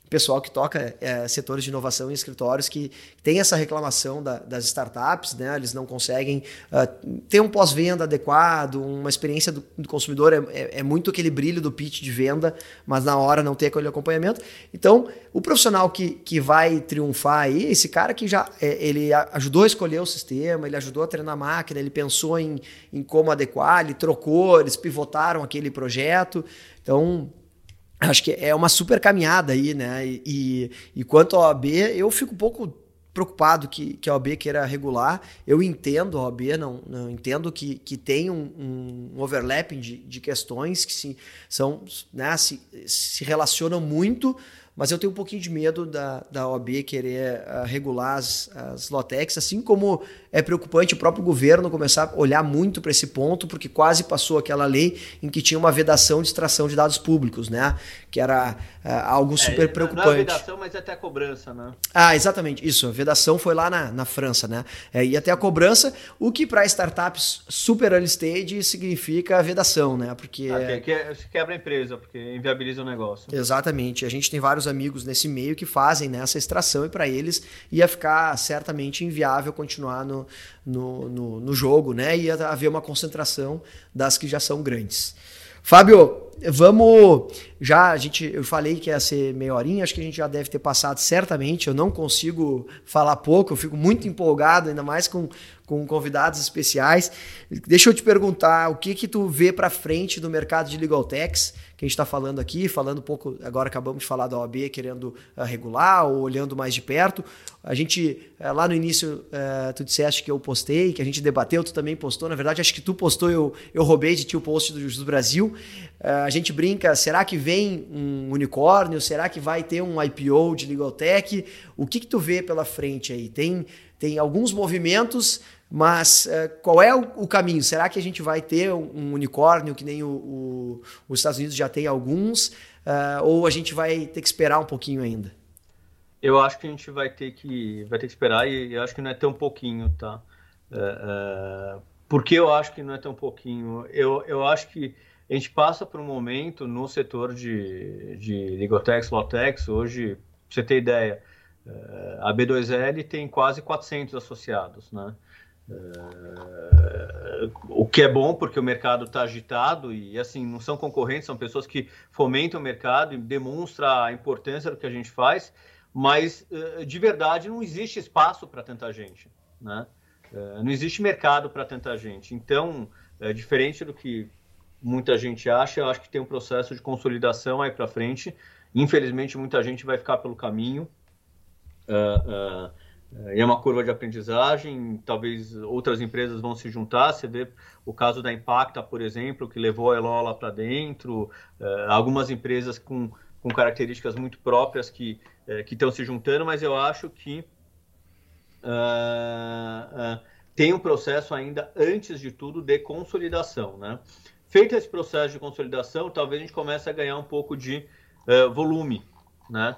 pessoal que toca é, setores de inovação em escritórios que tem essa reclamação da, das startups, né? Eles não conseguem uh, ter um pós-venda adequado, uma experiência do, do consumidor é, é, é, muito aquele brilho do pitch de venda, mas na hora não tem aquele acompanhamento. Então, o profissional que, que vai triunfar aí, esse cara que já é, ele ajudou a escolher o sistema, ele ajudou a treinar a máquina, ele pensou em, em como adequar, ele trocou, eles pivotaram aquele projeto. Então, acho que é uma super caminhada aí, né? E, e, quanto à OAB, eu fico um pouco preocupado que, que a OAB queira regular. Eu entendo a OAB, não, não entendo que, que tem um, um overlapping de, de questões que se, são, né, se, se relacionam muito mas eu tenho um pouquinho de medo da, da OAB querer uh, regular as, as Lotex, assim como é preocupante o próprio governo começar a olhar muito para esse ponto, porque quase passou aquela lei em que tinha uma vedação de extração de dados públicos, né? Que era uh, algo é, super preocupante. Não é vedação, mas é até a cobrança, né? Ah, exatamente, isso. A vedação foi lá na, na França, né? É, e até a cobrança, o que para startups super early stage significa vedação, né? Porque. Ah, que, que quebra a empresa, porque inviabiliza o negócio. Exatamente. A gente tem vários amigos nesse meio que fazem né, essa extração e para eles ia ficar certamente inviável continuar no, no, no, no jogo, né? Ia haver uma concentração das que já são grandes. Fábio, vamos já a gente eu falei que ia ser meia horinha, acho que a gente já deve ter passado certamente. Eu não consigo falar pouco, eu fico muito empolgado, ainda mais com, com convidados especiais. Deixa eu te perguntar, o que que tu vê para frente do mercado de legal techs? Que a gente está falando aqui, falando um pouco, agora acabamos de falar da OAB querendo uh, regular ou olhando mais de perto. A gente, uh, lá no início, uh, tu disseste que eu postei, que a gente debateu, tu também postou. Na verdade, acho que tu postou, eu, eu roubei de ti o post do Justo do Brasil. a gente brinca, será que vem um unicórnio? Será que vai ter um IPO de Legal Tech? O que, que tu vê pela frente aí? Tem, tem alguns movimentos mas uh, qual é o, caminho? Será que a gente vai ter um, um unicórnio que nem o, o, os Estados Unidos já tem alguns? Uh, ou a gente vai ter que esperar um pouquinho ainda? Eu acho que a gente vai ter que, vai ter que esperar e eu acho que não é tão pouquinho, tá? Uh, por que eu acho que não é tão pouquinho? Eu, eu acho que a gente passa por um momento no setor de, de Ligotex, Lotex, hoje, pra você ter ideia, a B2L tem quase 400 associados, né? Uh, o que é bom porque o mercado está agitado e assim não são concorrentes, são pessoas que fomentam o mercado e demonstram a importância do que a gente faz, mas uh, de verdade não existe espaço para tanta gente, né? Uh, não existe mercado para tanta gente. Então, diferente do que muita gente acha, eu acho que tem um processo de consolidação aí para frente. Infelizmente, muita gente vai ficar pelo caminho. Uh, é uma curva de aprendizagem, talvez outras empresas vão se juntar. Você vê o caso da Impacta, por exemplo, que levou a Elola para dentro, uh, algumas empresas com, com características muito próprias que uh, estão se juntando, mas eu acho que uh, tem um processo ainda, antes de tudo, de consolidação. Né? Feito esse processo de consolidação, talvez a gente comece a ganhar um pouco de volume. Né?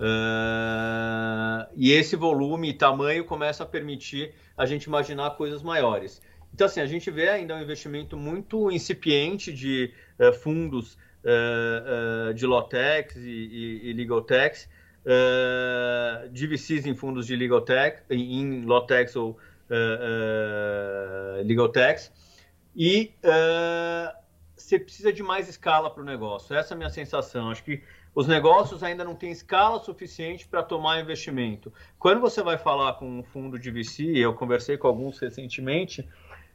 Uh, e esse volume e tamanho começa a permitir a gente imaginar coisas maiores. Então, assim, a gente vê ainda um investimento muito incipiente de uh, fundos uh, de Lotex e, e, e Legaltex, de VCs em fundos de Legaltech, em, Lotex ou uh, Legaltex, e você precisa de mais escala para o negócio. Essa é a minha sensação. Acho que os negócios ainda não têm escala suficiente para tomar investimento. Quando você vai falar com um fundo de VC, eu conversei com alguns recentemente,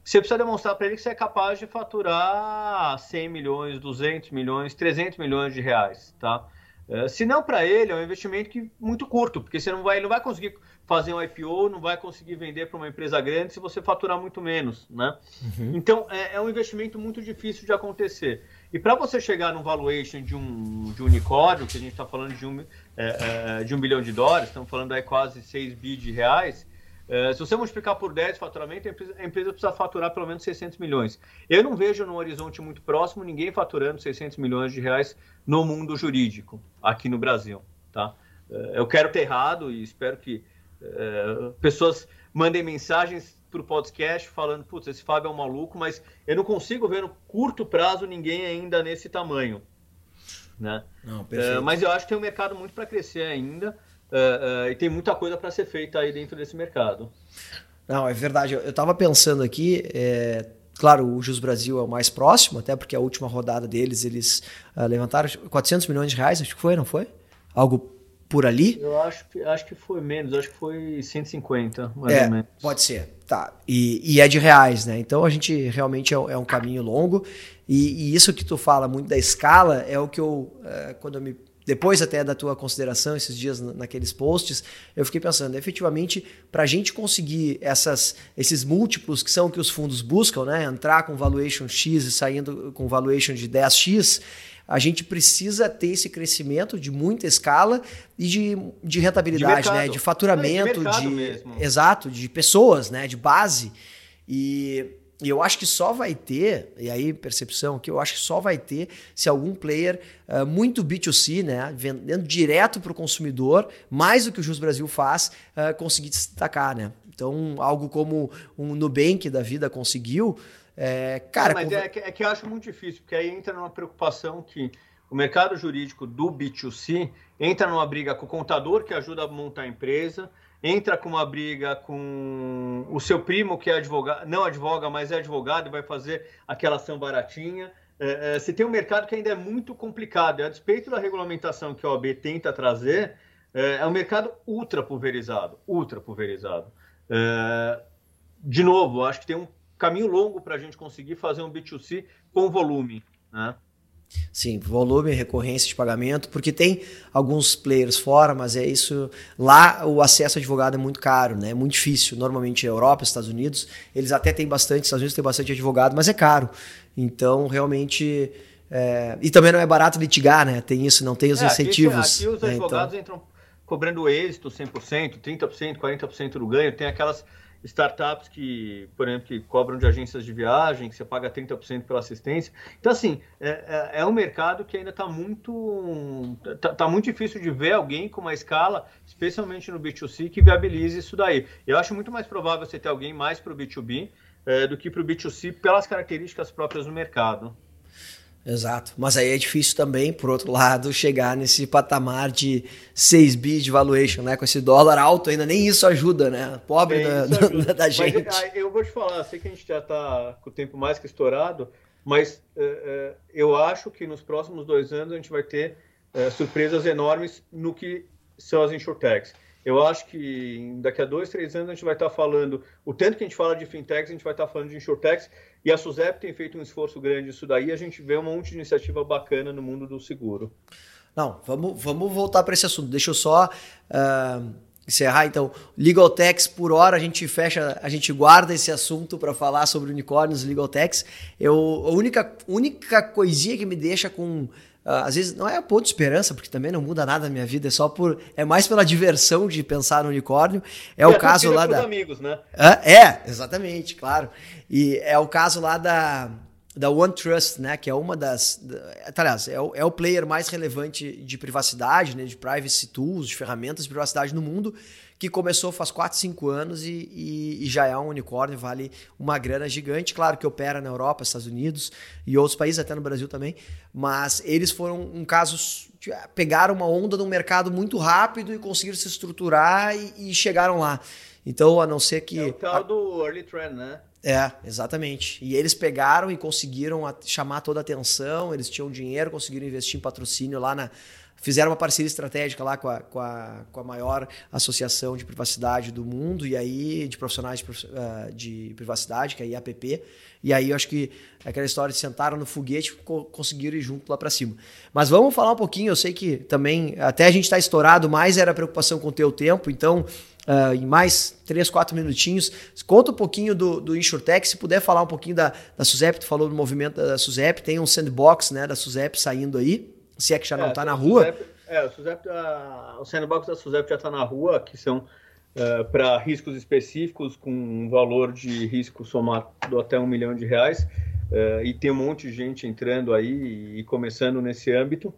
você precisa demonstrar para ele que você é capaz de faturar 100 milhões, 200 milhões, 300 milhões de reais, tá? É, se não para ele, é um investimento que, muito curto, porque você não vai, ele não vai conseguir fazer um IPO, não vai conseguir vender para uma empresa grande se você faturar muito menos, né? Uhum. Então é, é, um investimento muito difícil de acontecer. E para você chegar no valuation de um, de um unicórnio, que a gente está falando de um, é, é, de um bilhão de dólares, estamos falando aí quase 6 bi de reais, é, se você multiplicar por 10 faturamento, a empresa, a empresa, precisa faturar pelo menos 600 milhões. Eu não vejo no horizonte muito próximo ninguém faturando 600 milhões de reais no mundo jurídico, aqui no Brasil. Tá? É, eu quero ter errado e espero que é, pessoas mandem mensagens para o podcast falando, putz, esse Fábio é um maluco, mas eu não consigo ver no curto prazo ninguém ainda nesse tamanho. Né? Não, é, mas eu acho que tem um mercado muito para crescer ainda. Uh, uh, e tem muita coisa para ser feita aí dentro desse mercado. Não, é verdade. Eu estava pensando aqui, é, claro, o Jus Brasil é o mais próximo, até porque a última rodada deles, eles uh, levantaram 400 milhões de reais, acho que foi, não foi? Algo por ali? Eu acho que, acho que foi menos, acho que foi 150, mais é, ou menos. Pode ser, tá. E, e, é de reais, né? Então a gente realmente é, é um caminho longo. E, e, isso que tu fala muito da escala é o que eu, quando eu me depois até da tua consideração esses dias naqueles posts, eu fiquei pensando, efetivamente, para a gente conseguir essas, esses múltiplos que são que os fundos buscam, né? entrar com valuation X e saindo com valuation de 10X, a gente precisa ter esse crescimento de muita escala e de, de rentabilidade, de né? de faturamento, é, de, de exato, de pessoas, né? de base. E e eu acho que só vai ter, e aí percepção que eu acho que só vai ter se algum player uh, muito B2C, né, vendendo direto para o consumidor, mais do que o Jus Brasil faz, uh, conseguir destacar, né? Então, algo como um Nubank da vida conseguiu, é, cara... Não, mas é, que, é que eu acho muito difícil, porque aí entra numa preocupação que o mercado jurídico do B2C entra numa briga com o contador que ajuda a montar a empresa, entra com uma briga com o seu primo que é advogado, não advoga, mas é advogado e vai fazer aquela ação baratinha. É, é, você tem um mercado que ainda é muito complicado. A despeito da regulamentação que a OAB tenta trazer, é, é um mercado ultra pulverizado, ultra pulverizado. É, de novo, acho que tem um caminho longo para a gente conseguir fazer um B2C com volume. Né? Sim, volume, recorrência de pagamento, porque tem alguns players fora, mas é isso. Lá o acesso a advogado é muito caro, né? É muito difícil. Normalmente Europa, Estados Unidos, eles até têm bastante, Estados Unidos tem bastante advogado, mas é caro. Então, realmente. É... E também não é barato litigar, né? Tem isso, não tem os é, incentivos. Aqui, aqui os advogados né? então... entram cobrando êxito 100%, 30%, 40% do ganho. Tem aquelas startups que, por exemplo, que cobram de agências de viagem, que você paga 30% pela assistência. Então, assim, é, é, é um mercado que ainda está muito, tá, tá, muito difícil de ver alguém com uma escala, especialmente no B2C, que viabilize isso daí. Eu acho muito mais provável você ter alguém mais para o B2B é, do que para o B2C pelas características próprias do mercado. Exato. Mas aí é difícil também, por outro lado, chegar nesse patamar de 6 bi de valuation, né? Com esse dólar alto ainda, nem isso ajuda, né? Pobre da, da, da, gente. Mas, ah, eu vou te falar, sei que a gente já está com o tempo mais que estourado, mas é, é, eu acho que nos próximos dois anos a gente vai ter é, surpresas enormes no que são as insurtechs. Eu acho que daqui a dois, três anos a gente vai estar falando, o tanto que a gente fala de fintechs, a gente vai estar falando de insurtechs, e a SUSEP tem feito um esforço grande nisso daí, a gente vê um monte de iniciativa bacana no mundo do seguro. Não, vamos, vamos voltar para esse assunto. Deixa eu só uh, encerrar, então. Legal Techs, por hora, a gente fecha, a gente guarda esse assunto para falar sobre unicórnios Legal Techs. Eu, a única, única coisinha que me deixa com às vezes não é a ponto de esperança, porque também não muda nada na minha vida, é só por. É mais pela diversão de pensar no unicórnio. É, é o caso lá da. amigos, né? É, exatamente, claro. E é o caso lá da. Da OneTrust, né, que é uma das. Aliás, é o, é o player mais relevante de privacidade, né, de privacy tools, de ferramentas de privacidade no mundo que começou faz 4, 5 anos e, e, e, já é um unicórnio, vale uma grana gigante. Claro que opera na Europa, Estados Unidos e outros países, até no Brasil também, mas eles foram um caso. pegaram uma onda no mercado muito rápido e conseguiram se estruturar e, e chegaram lá. Então, a não ser que. É o tal do early trend, né? É, exatamente. E eles pegaram e conseguiram chamar toda a atenção, eles tinham dinheiro, conseguiram investir em patrocínio lá na, fizeram uma parceria estratégica lá com a, com a, com a maior associação de privacidade do mundo, e aí, de profissionais de, uh, de privacidade, que é a IAPP. E aí eu acho que aquela história de sentaram no foguete conseguiram ir junto lá para cima. Mas vamos falar um pouquinho, eu sei que também, até a gente está estourado, mais era preocupação com o teu tempo, então uh, em mais 3, 4 minutinhos. Conta um pouquinho do, do InsurTech, se puder falar um pouquinho da, da SUSEP, tu falou do movimento da SUSEP, tem um sandbox né, da SUSEP saindo aí, se é que já não está é, na rua. É, o, SUSEP, a, o sandbox da SUSEP já está na rua, que são uh, para riscos específicos, com um valor de risco somado até um milhão de reais. Uh, e tem um monte de gente entrando aí e começando nesse âmbito.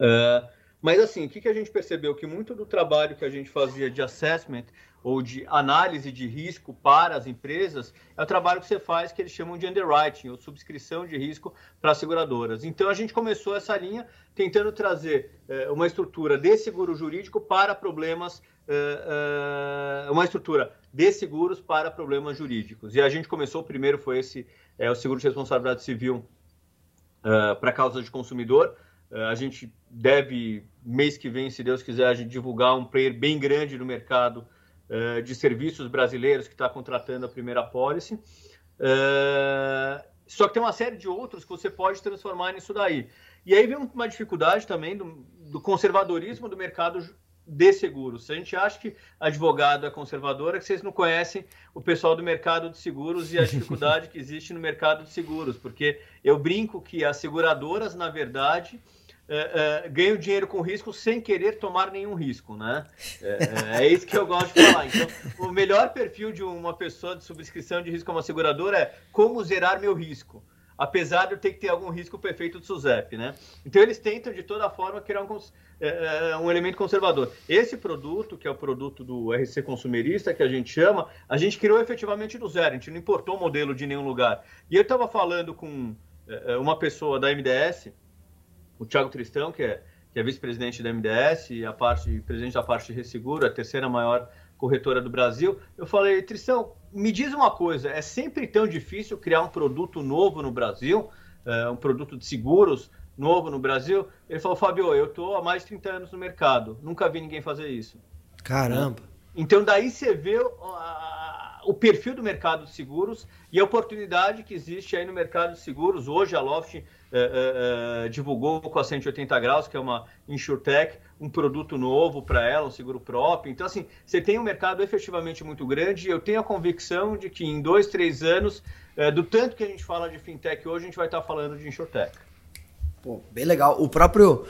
Uh, mas assim, o que, que a gente percebeu? Que muito do trabalho que a gente fazia de assessment ou de análise de risco para as empresas é o trabalho que você faz que eles chamam de underwriting, ou subscrição de risco para as seguradoras. Então a gente começou essa linha tentando trazer uh, uma estrutura de seguro jurídico para problemas, uh, uma estrutura de seguros para problemas jurídicos. E a gente começou, o primeiro foi esse é o seguro de responsabilidade civil uh, para causa de consumidor. Uh, a gente deve, mês que vem, se Deus quiser, a gente divulgar um player bem grande no mercado uh, de serviços brasileiros que está contratando a primeira policy. só que tem uma série de outros que você pode transformar nisso daí. E aí vem uma dificuldade também do, do conservadorismo do mercado de seguros. Se a gente acha que advogado é conservador, é que vocês não conhecem o pessoal do mercado de seguros e a dificuldade que existe no mercado de seguros, porque eu brinco que as seguradoras, na verdade, é, é, ganham dinheiro com risco sem querer tomar nenhum risco, né? É, é, isso que eu gosto de falar. Então, o melhor perfil de uma pessoa de subscrição de risco a uma seguradora é como zerar meu risco apesar de eu ter que ter algum risco perfeito do SUSEP, né? Então eles tentam de toda forma criar um, é, é, um elemento conservador. Esse produto, que é o produto do RC consumerista, que a gente chama, a gente criou efetivamente do zero, a gente não importou o modelo de nenhum lugar. E eu estava falando com é, é uma pessoa da MDS, o Thiago Tristão, que é, que é vice-presidente da MDS e a parte, presidente da parte de Resseguro, a terceira maior corretora do Brasil. Eu falei, Tristão, me diz uma coisa, é sempre tão difícil criar um produto novo no Brasil, é, um produto de seguros novo no Brasil? Ele falou, Fábio, eu estou há mais de 30 anos no mercado, nunca vi ninguém fazer isso. Caramba! Então daí você vê o perfil do mercado de seguros e a oportunidade que existe aí no mercado de seguros. Hoje a Loft eh, eh, eh, divulgou com a 180 graus, que é uma InsurTech, um produto novo para ela, um seguro próprio. Então, assim, você tem um mercado efetivamente muito grande e eu tenho a convicção de que em dois, três anos, do tanto que a gente fala de fintech hoje, a gente vai estar falando de InsurTech. Pô, bem legal. O próprio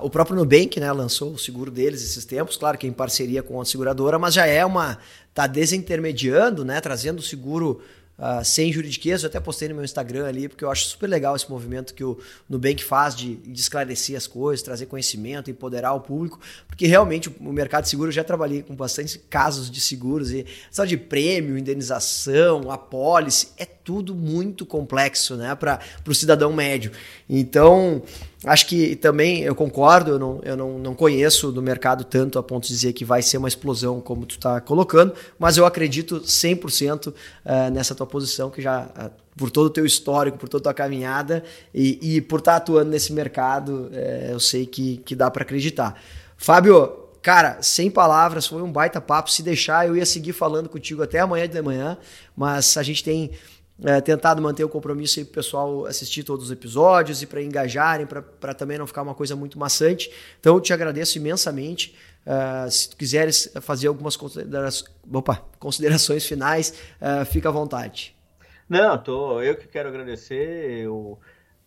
o próprio Nubank né, lançou o seguro deles esses tempos, claro que em parceria com a seguradora, mas já é uma. está desintermediando, né, trazendo o seguro Uh, sem juridiquês, eu até postei no meu Instagram ali, porque eu acho super legal esse movimento que o Nubank faz de, de esclarecer as coisas, trazer conhecimento, empoderar o público, porque realmente o, mercado de seguro, eu já trabalhei com bastante casos de seguros, e só de prêmio, indenização, apólice, é tudo muito complexo né, para o cidadão médio. Então, Acho que também eu concordo, eu não, eu não, não conheço do mercado tanto a ponto de dizer que vai ser uma explosão como tu está colocando, mas eu acredito 100% uh, eh, nessa tua posição, que já, uh, por todo o teu histórico, por toda a tua caminhada e, e por estar tá atuando nesse mercado, uh, eu sei que, que dá para acreditar. Fábio, cara, sem palavras, foi um baita papo. Se deixar, eu ia seguir falando contigo até amanhã de manhã, mas a gente tem é, tentado manter o compromisso aí para o pessoal assistir todos os episódios e para engajarem, para também não ficar uma coisa muito maçante. Então eu te agradeço imensamente. Uh, se tu quiseres fazer algumas considerações, opa, considerações finais, uh, fica à vontade. Não, tô, eu que quero agradecer. Eu,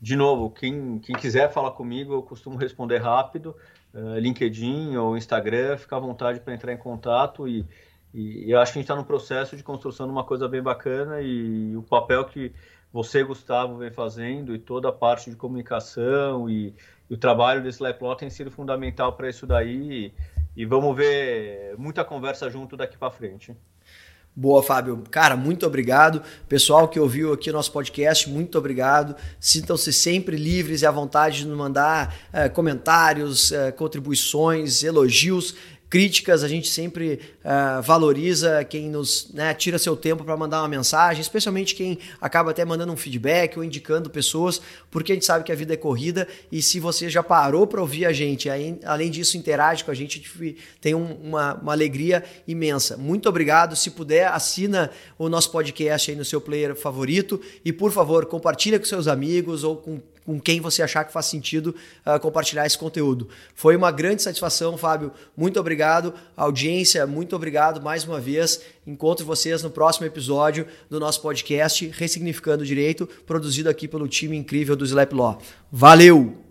de novo, quem, quem quiser falar comigo, eu costumo responder rápido. Uh, LinkedIn ou Instagram, fica à vontade para entrar em contato e e eu acho que a gente está no processo de construção de uma coisa bem bacana e o papel que você, Gustavo, vem fazendo e toda a parte de comunicação e, e o trabalho desse Leplot tem sido fundamental para isso daí. E, e vamos ver muita conversa junto daqui para frente. Boa, Fábio. Cara, muito obrigado. Pessoal que ouviu aqui nosso podcast, muito obrigado. Sintam-se sempre livres e à vontade de nos mandar eh, comentários, eh, contribuições, elogios críticas, a gente sempre uh, valoriza quem nos né, tira seu tempo para mandar uma mensagem, especialmente quem acaba até mandando um feedback ou indicando pessoas, porque a gente sabe que a vida é corrida e se você já parou para ouvir a gente, aí, além disso interage com a gente, a gente tem um, uma, uma alegria imensa. Muito obrigado. Se puder, assina o nosso podcast aí no seu player favorito e, por favor, compartilha com seus amigos ou com com quem você achar que faz sentido uh, compartilhar esse conteúdo. Foi uma grande satisfação, Fábio. Muito obrigado. Audiência, muito obrigado mais uma vez. Encontro vocês no próximo episódio do nosso podcast Ressignificando o Direito, produzido aqui pelo time incrível do Slap Law. Valeu!